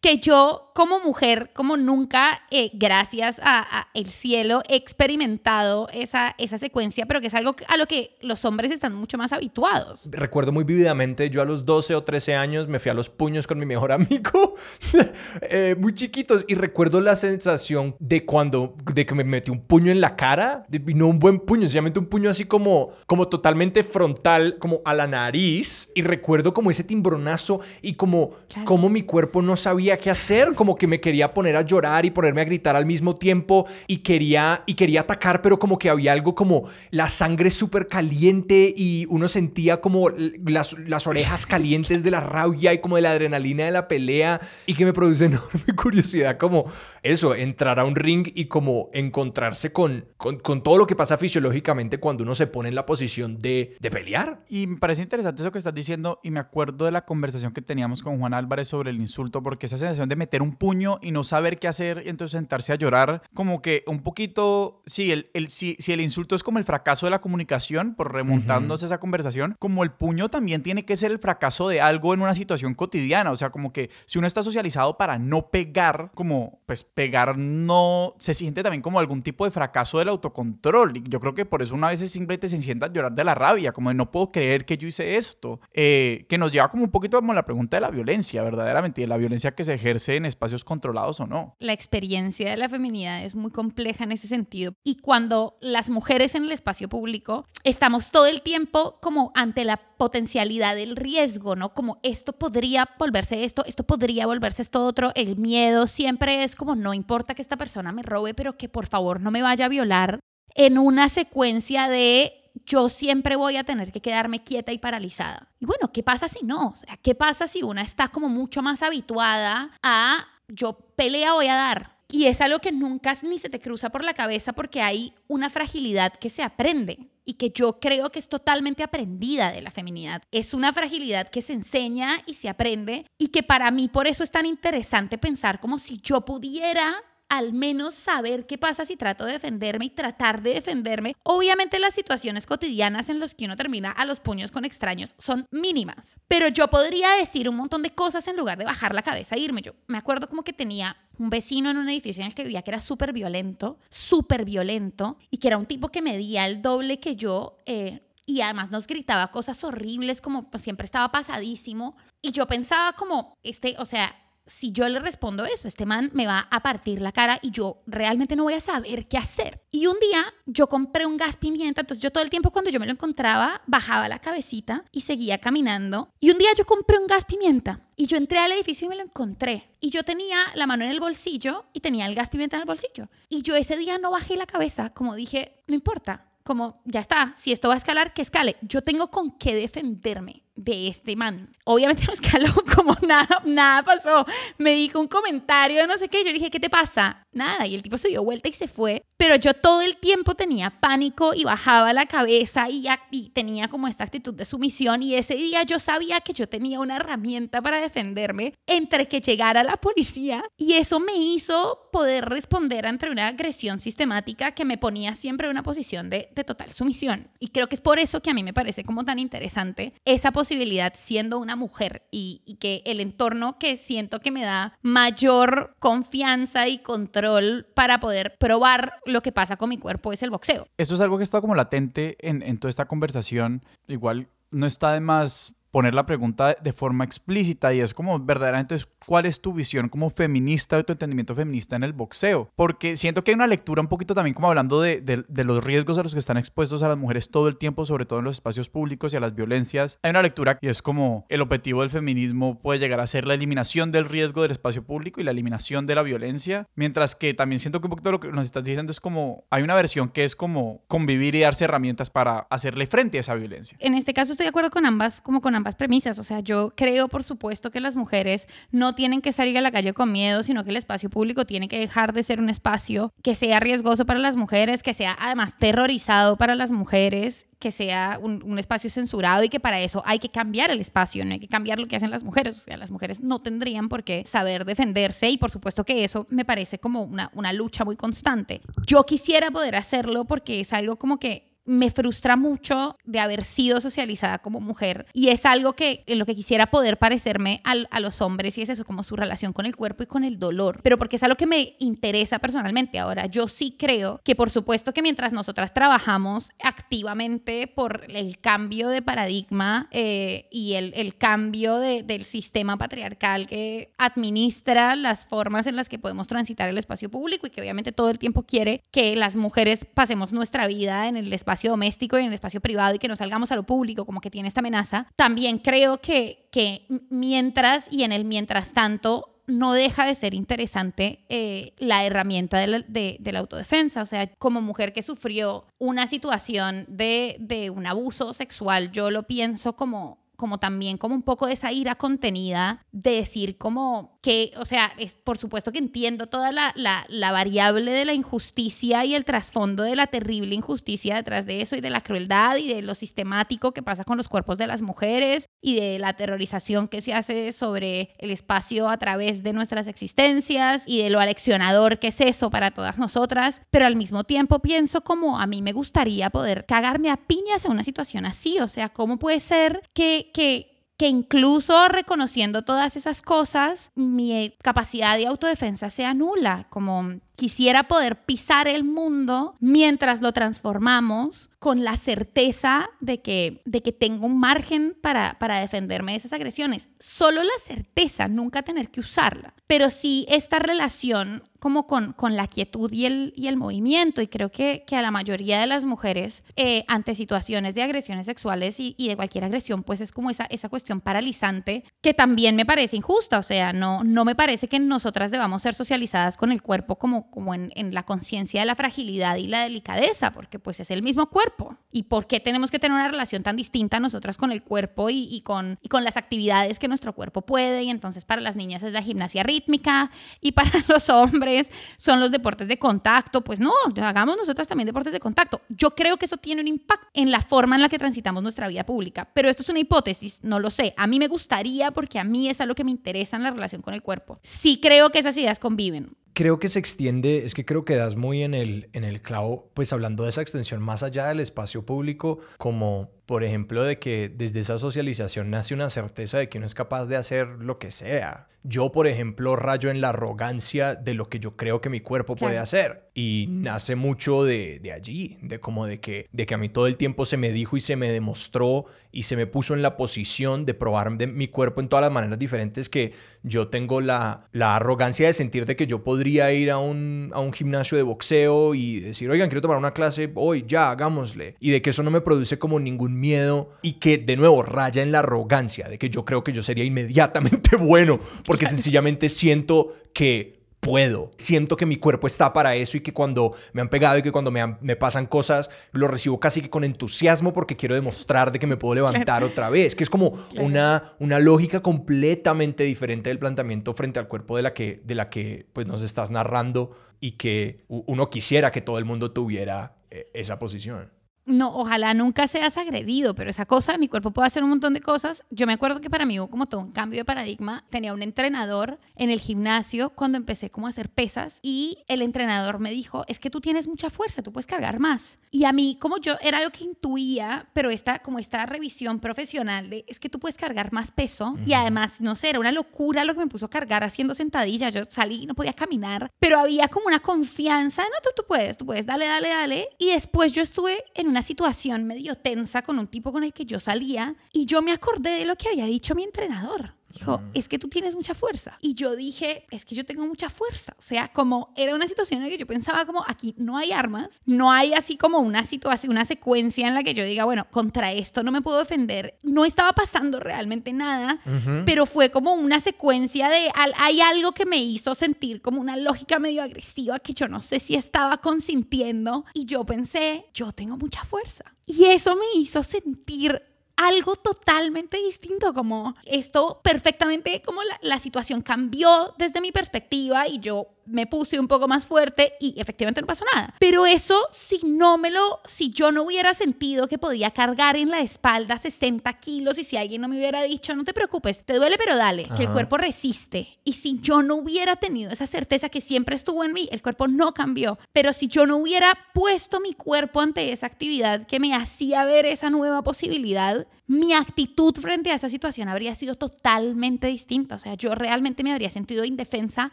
que yo como mujer, como nunca, eh, gracias a, el cielo, he experimentado esa, esa secuencia, pero que es algo a lo que los hombres están mucho más habituados. Recuerdo muy vívidamente, yo a los 12 o 13 años me fui a los puños con mi mejor amigo, *laughs* eh, muy chiquitos, y recuerdo la sensación de cuando, de que me metí un puño en la cara, y no un buen puño, sencillamente un puño así como, como totalmente frontal, como a la nariz, y recuerdo como ese timbronazo y como, como mi cuerpo no sabía qué hacer, como que me quería poner a llorar y ponerme a gritar al mismo tiempo y quería, y quería atacar, pero como que había algo como la sangre súper caliente y uno sentía como las, las orejas calientes de la rabia y como de la adrenalina de la pelea y que me produce *laughs* enorme curiosidad como eso, entrar a un ring y como encontrarse con, con, con todo lo que pasa fisiológicamente cuando uno se pone en la posición de, de pelear. Y me parece interesante eso que estás diciendo y me acuerdo de la conversación que teníamos con Juan Álvarez sobre el insulto porque esa sensación de meter un puño y no saber qué hacer y entonces sentarse a llorar, como que un poquito, sí, el, el, si, si el insulto es como el fracaso de la comunicación, por remontándose esa conversación, como el puño también tiene que ser el fracaso de algo en una situación cotidiana, o sea, como que si uno está socializado para no pegar, como pues pegar no se siente también como algún tipo de fracaso del autocontrol. Y yo creo que por eso una vez simplemente se sienta a llorar de la rabia, como de no puedo creer que yo hice esto, eh, que nos lleva como un poquito como la pregunta de la violencia, verdaderamente, de la violencia que se ejerce en espacios controlados o no. La experiencia de la feminidad es muy compleja en ese sentido. Y cuando las mujeres en el espacio público estamos todo el tiempo como ante la potencialidad del riesgo, ¿no? Como esto podría volverse esto, esto podría volverse esto otro. El miedo siempre es como no importa que esta persona me robe, pero que por favor no me vaya a violar en una secuencia de yo siempre voy a tener que quedarme quieta y paralizada. Y bueno, ¿qué pasa si no? O sea, ¿qué pasa si una está como mucho más habituada a yo pelea voy a dar? Y es algo que nunca ni se te cruza por la cabeza porque hay una fragilidad que se aprende y que yo creo que es totalmente aprendida de la feminidad. Es una fragilidad que se enseña y se aprende y que para mí por eso es tan interesante pensar como si yo pudiera al menos saber qué pasa si trato de defenderme y tratar de defenderme. Obviamente las situaciones cotidianas en las que uno termina a los puños con extraños son mínimas, pero yo podría decir un montón de cosas en lugar de bajar la cabeza e irme. Yo me acuerdo como que tenía un vecino en un edificio en el que vivía que era súper violento, súper violento, y que era un tipo que medía el doble que yo. Eh, y además nos gritaba cosas horribles, como siempre estaba pasadísimo. Y yo pensaba como, este, o sea, si yo le respondo eso, este man me va a partir la cara y yo realmente no voy a saber qué hacer. Y un día yo compré un gas pimienta, entonces yo todo el tiempo cuando yo me lo encontraba bajaba la cabecita y seguía caminando. Y un día yo compré un gas pimienta y yo entré al edificio y me lo encontré. Y yo tenía la mano en el bolsillo y tenía el gas pimienta en el bolsillo. Y yo ese día no bajé la cabeza, como dije, no importa, como ya está, si esto va a escalar, que escale. Yo tengo con qué defenderme de este man. Obviamente no escaló *laughs* como nada, nada pasó. Me dijo un comentario de no sé qué. Yo dije, ¿qué te pasa? Nada. Y el tipo se dio vuelta y se fue. Pero yo todo el tiempo tenía pánico y bajaba la cabeza y, tenía como esta actitud de sumisión. Y ese día yo sabía que yo tenía una herramienta para defenderme entre que llegara la policía. Y eso me hizo poder responder ante una agresión sistemática que me ponía siempre en una posición de, de total sumisión. Y creo que es por eso que a mí me parece como tan interesante esa posición posibilidad siendo una mujer y, que el entorno que siento que me da mayor confianza y control para poder probar lo que pasa con mi cuerpo es el boxeo. Eso es algo que está como latente en, en toda esta conversación. Igual no está de más poner la pregunta de forma explícita y es como verdaderamente cuál es tu visión como feminista o tu entendimiento feminista en el boxeo. Porque siento que hay una lectura un poquito también como hablando de, de, los riesgos a los que están expuestos a las mujeres todo el tiempo, sobre todo en los espacios públicos y a las violencias. Hay una lectura y es como el objetivo del feminismo puede llegar a ser la eliminación del riesgo del espacio público y la eliminación de la violencia, mientras que también siento que un poquito lo que nos estás diciendo es como hay una versión que es como convivir y darse herramientas para hacerle frente a esa violencia. En este caso estoy de acuerdo con ambas, como con ambas ambas premisas. O sea, yo creo, por supuesto, que las mujeres no tienen que salir a la calle con miedo, sino que el espacio público tiene que dejar de ser un espacio que sea riesgoso para las mujeres, que sea además terrorizado para las mujeres que sea un, espacio censurado y que para eso hay que cambiar el espacio, no hay que cambiar lo que hacen las mujeres. O sea, las mujeres no tendrían por qué saber defenderse y por supuesto que eso me parece como una, una lucha muy constante. Yo quisiera poder hacerlo porque es algo como que me frustra mucho de haber sido socializada como mujer y es algo que en lo que quisiera poder parecerme a los hombres y es eso, como su relación con el cuerpo y con el dolor, pero porque es algo que me interesa personalmente. Ahora, yo sí creo que por supuesto que mientras nosotras trabajamos activamente por el cambio de paradigma eh, y el, el cambio del sistema patriarcal que administra las formas en las que podemos transitar el espacio público y que obviamente todo el tiempo quiere que las mujeres pasemos nuestra vida en el espacio doméstico y en el espacio privado y que no salgamos a lo público, como que tiene esta amenaza, también creo que, que mientras y en el mientras tanto no deja de ser interesante eh, la herramienta de la, de, la, autodefensa. O sea, como mujer que sufrió una situación de, de un abuso sexual, yo lo pienso como como también como un poco de esa ira contenida, de decir como que, o sea, es por supuesto que entiendo toda la, la, variable de la injusticia y el trasfondo de la terrible injusticia detrás de eso y de la crueldad y de lo sistemático que pasa con los cuerpos de las mujeres y de la terrorización que se hace sobre el espacio a través de nuestras existencias y de lo aleccionador que es eso para todas nosotras, pero al mismo tiempo pienso como a mí me gustaría poder cagarme a piñas en una situación así, o sea, ¿cómo puede ser que, que que incluso reconociendo todas esas cosas, mi capacidad de autodefensa sea nula, como quisiera poder pisar el mundo mientras lo transformamos con la certeza de que, de que tengo un margen para, para defenderme de esas agresiones. Solo la certeza, nunca tener que usarla. Pero sí esta relación como con, con la quietud y el, y el movimiento. Y creo que, que a la mayoría de las mujeres, eh, ante situaciones de agresiones sexuales y, y, de cualquier agresión, pues es como esa, esa cuestión paralizante que también me parece injusta. O sea, no, no me parece que nosotras debamos ser socializadas con el cuerpo como, como en, en la conciencia de la fragilidad y la delicadeza, porque pues es el mismo cuerpo. ¿Y por qué tenemos que tener una relación tan distinta nosotras con el cuerpo y, y con, y con las actividades que nuestro cuerpo puede? Y entonces para las niñas es la gimnasia rítmica y para *laughs* los hombres son los deportes de contacto. Pues no, hagamos nosotras también deportes de contacto. Yo creo que eso tiene un impacto en la forma en la que transitamos nuestra vida pública. Pero esto es una hipótesis, no lo sé. A mí me gustaría porque a mí es algo que me interesa en la relación con el cuerpo. Sí creo que esas ideas conviven creo que se extiende, es que creo que das muy en el, en el clavo, pues hablando de esa extensión más allá del espacio público, como por ejemplo de que desde esa socialización nace una certeza de que uno es capaz de hacer lo que sea. Yo, por ejemplo, rayo en la arrogancia de lo que yo creo que mi cuerpo puede hacer. Y nace mucho de, de, allí, de como de que, de que a mí todo el tiempo se me dijo y se me demostró y se me puso en la posición de probar de mi cuerpo en todas las maneras diferentes que yo tengo la, la arrogancia de sentir de que yo podría ir a un, a un gimnasio de boxeo y decir, oigan, quiero tomar una clase hoy, ya, hagámosle. Y de que eso no me produce como ningún miedo y que de nuevo raya en la arrogancia de que yo creo que yo sería inmediatamente *laughs* bueno porque sencillamente siento que puedo. Siento que mi cuerpo está para eso y que cuando me han pegado y que cuando me, me, pasan cosas, lo recibo casi que con entusiasmo porque quiero demostrar de que me puedo levantar otra vez. Que es como una, una lógica completamente diferente del planteamiento frente al cuerpo de la que, de la que pues, nos estás narrando y que uno quisiera que todo el mundo tuviera eh, esa posición no, ojalá nunca seas agredido, pero esa cosa, mi cuerpo puede hacer un montón de cosas. Yo me acuerdo que para mí hubo como todo un cambio de paradigma. Tenía un entrenador en el gimnasio cuando empecé como a hacer pesas y el entrenador me dijo, es que tú tienes mucha fuerza, tú puedes cargar más. Y a mí, como yo, era lo que intuía, pero esta, como esta revisión profesional de, es que tú puedes cargar más peso y además, no sé, era una locura lo que me puso a cargar haciendo sentadillas. Yo salí, no podía caminar, pero había como una confianza, no, tú, tú puedes, tú puedes, dale, dale, dale. Y después yo estuve en una situación medio tensa con un tipo con el que yo salía y yo me acordé de lo que había dicho mi entrenador. Dijo, es que tú tienes mucha fuerza. Y yo dije, es que yo tengo mucha fuerza. O sea, como era una situación en la que yo pensaba como, aquí no hay armas, no hay así como una situación, una secuencia en la que yo diga, bueno, contra esto no me puedo defender. No estaba pasando realmente nada, pero fue como una secuencia de, hay algo que me hizo sentir como una lógica medio agresiva que yo no sé si estaba consintiendo. Y yo pensé, yo tengo mucha fuerza. Y eso me hizo sentir algo totalmente distinto, como esto perfectamente, como la, situación cambió desde mi perspectiva y yo me puse un poco más fuerte y efectivamente no pasó nada. Pero eso, si no me lo, si yo no hubiera sentido que podía cargar en la espalda 60 kilos y si alguien no me hubiera dicho, no te preocupes, te duele, pero dale, que el cuerpo resiste. Y si yo no hubiera tenido esa certeza que siempre estuvo en mí, el cuerpo no cambió. Pero si yo no hubiera puesto mi cuerpo ante esa actividad que me hacía ver esa nueva posibilidad, mi actitud frente a esa situación habría sido totalmente distinta. O sea, yo realmente me habría sentido indefensa,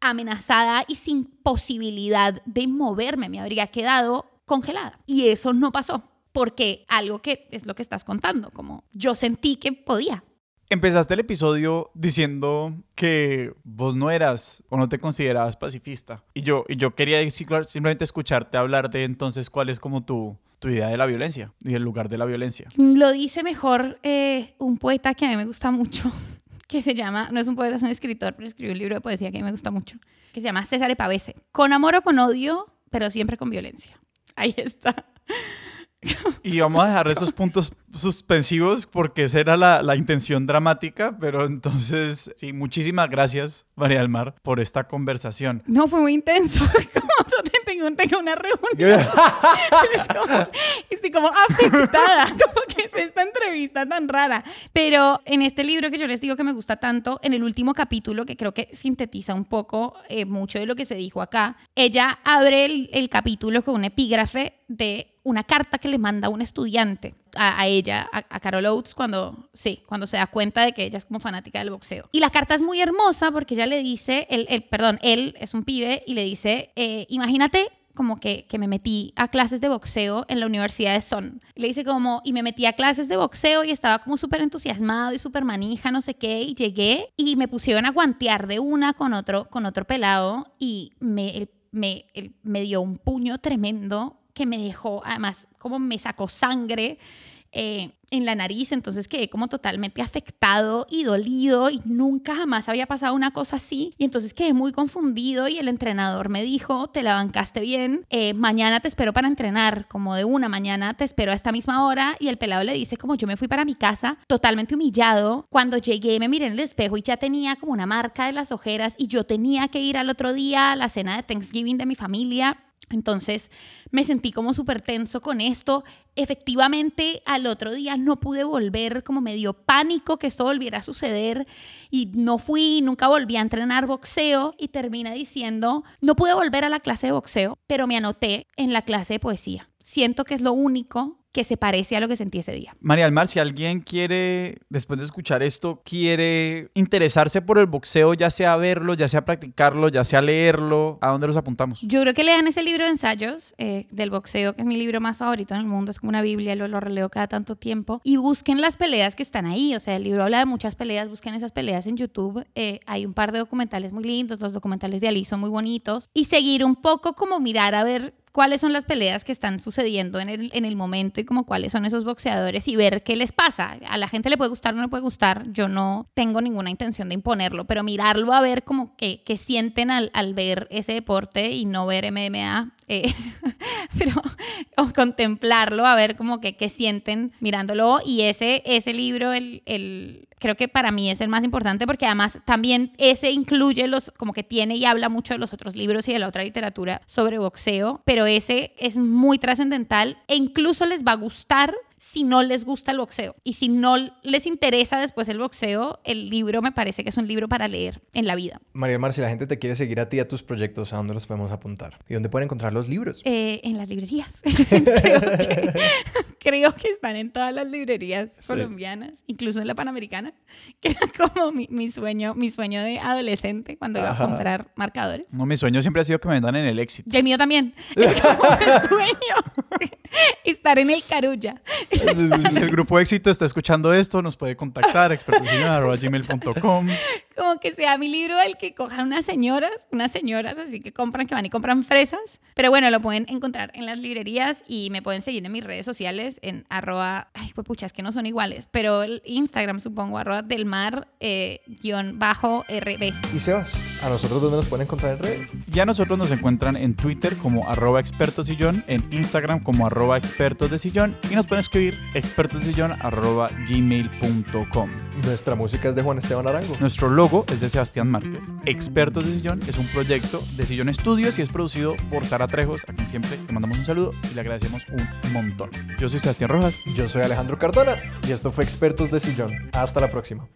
amenazada y sin posibilidad de moverme. Me habría quedado congelada. Y eso no pasó. Porque algo que es lo que estás contando, como yo sentí que podía. Empezaste el episodio diciendo que vos no eras o no te considerabas pacifista. Y yo, y yo quería simplemente escucharte hablar de entonces cuál es como tu, tu idea de la violencia y el lugar de la violencia. Lo dice mejor eh, un poeta que a mí me gusta mucho, *laughs* que se llama, no es un poeta, es un escritor, pero escribió un libro de poesía que a mí me gusta mucho, que se llama César Epavese. Con amor o con odio, pero siempre con violencia. Ahí está. Y vamos a dejar esos puntos suspensivos porque esa era la, la, intención dramática, pero entonces, sí, muchísimas gracias, María del Mar, por esta conversación. No, fue muy intenso. *laughs* Como tengo, tengo una reunión. *laughs* es como, estoy como afectada, *laughs* como que es esta entrevista tan rara. Pero en este libro que yo les digo que me gusta tanto, en el último capítulo, que creo que sintetiza un poco eh, mucho de lo que se dijo acá, ella abre el, el capítulo con un epígrafe de una carta que le manda un estudiante a, ella, a, Carol Oates, cuando, sí, cuando se da cuenta de que ella es como fanática del boxeo. Y la carta es muy hermosa porque ella le dice, el, el perdón, él es un pibe y le dice, eh, imagínate como que, que, me metí a clases de boxeo en la Universidad de Son. Le dice como, y me metí a clases de boxeo y estaba como súper entusiasmado y súper manija, no sé qué, y llegué y me pusieron a guantear de una con otro, con otro pelado y me, me, me dio un puño tremendo que me dejó, además, como me sacó sangre eh, en la nariz, entonces quedé como totalmente afectado y dolido y nunca jamás había pasado una cosa así. Y entonces quedé muy confundido y el entrenador me dijo, te la bancaste bien, eh, mañana te espero para entrenar, como de una mañana te espero a esta misma hora y el pelado le dice como yo me fui para mi casa totalmente humillado. Cuando llegué me miré en el espejo y ya tenía como una marca de las ojeras y yo tenía que ir al otro día a la cena de Thanksgiving de mi familia entonces me sentí como súper tenso con esto. Efectivamente, al otro día no pude volver, como me dio pánico que esto volviera a suceder y no fui, nunca volví a entrenar boxeo y termina diciendo, no pude volver a la clase de boxeo, pero me anoté en la clase de poesía. Siento que es lo único que se parece a lo que sentí ese día. María Almar, si alguien quiere, después de escuchar esto, quiere interesarse por el boxeo, ya sea verlo, ya sea practicarlo, ya sea leerlo, ¿a dónde los apuntamos? Yo creo que lean ese libro de ensayos eh, del boxeo, que es mi libro más favorito en el mundo, es como una Biblia, lo, lo releo cada tanto tiempo, y busquen las peleas que están ahí, o sea, el libro habla de muchas peleas, busquen esas peleas en YouTube, eh, hay un par de documentales muy lindos, los documentales de Ali son muy bonitos, y seguir un poco como mirar a ver cuáles son las peleas que están sucediendo en el, en el momento y como cuáles son esos boxeadores y ver qué les pasa. A la gente le puede gustar o no le puede gustar, yo no tengo ninguna intención de imponerlo, pero mirarlo a ver como que, que sienten al, al ver ese deporte y no ver MMA eh, *laughs* pero contemplarlo, a ver como que qué sienten mirándolo. Y ese, ese libro, el, el, creo que para mí es el más importante porque además también ese incluye los, como que tiene y habla mucho de los otros libros y de la otra literatura sobre boxeo, pero ese es muy trascendental e incluso les va a gustar si no les gusta el boxeo. Y si no les interesa después el boxeo, el libro me parece que es un libro para leer en la vida. María Mar, si la gente te quiere seguir a ti, a tus proyectos, ¿a dónde los podemos apuntar? ¿Y dónde pueden encontrar los libros? Eh, en las librerías. *laughs* *laughs* creo, que, están en todas las librerías colombianas, incluso en la Panamericana, *laughs* que era como mi, sueño, mi sueño de adolescente cuando iba a comprar marcadores. No, mi sueño siempre ha sido que me vendan en el éxito. Y el mío también. Es como mi sueño. *laughs* Estar en el Carulla. *laughs* El grupo éxito está escuchando esto, nos puede contactar expertocina.gmail.com como que sea mi libro el que cojan unas señoras, unas señoras así que compran, que van y compran fresas. Pero bueno, lo pueden encontrar en las librerías y me pueden seguir en mis redes sociales en arroba, ay, pues pucha, es que no son iguales, pero el Instagram supongo, arroba del mar eh, guion bajo RB. Y Sebas, ¿a nosotros dónde nos pueden encontrar en redes? Ya nosotros nos encuentran en Twitter como arroba expertos sillón, en Instagram como arroba expertos de sillón y nos pueden escribir expertos sillón arroba gmail.com. Nuestra música es de Juan Esteban Arango. Nuestro logo es de Sebastián Márquez. Expertos de Sillón es un proyecto de Sillón Estudios y es producido por Sara Trejos, a quien siempre le mandamos un saludo y le agradecemos un montón. Yo soy Sebastián Rojas. Yo soy Alejandro Cardona y esto fue Expertos de Sillón. Hasta la próxima.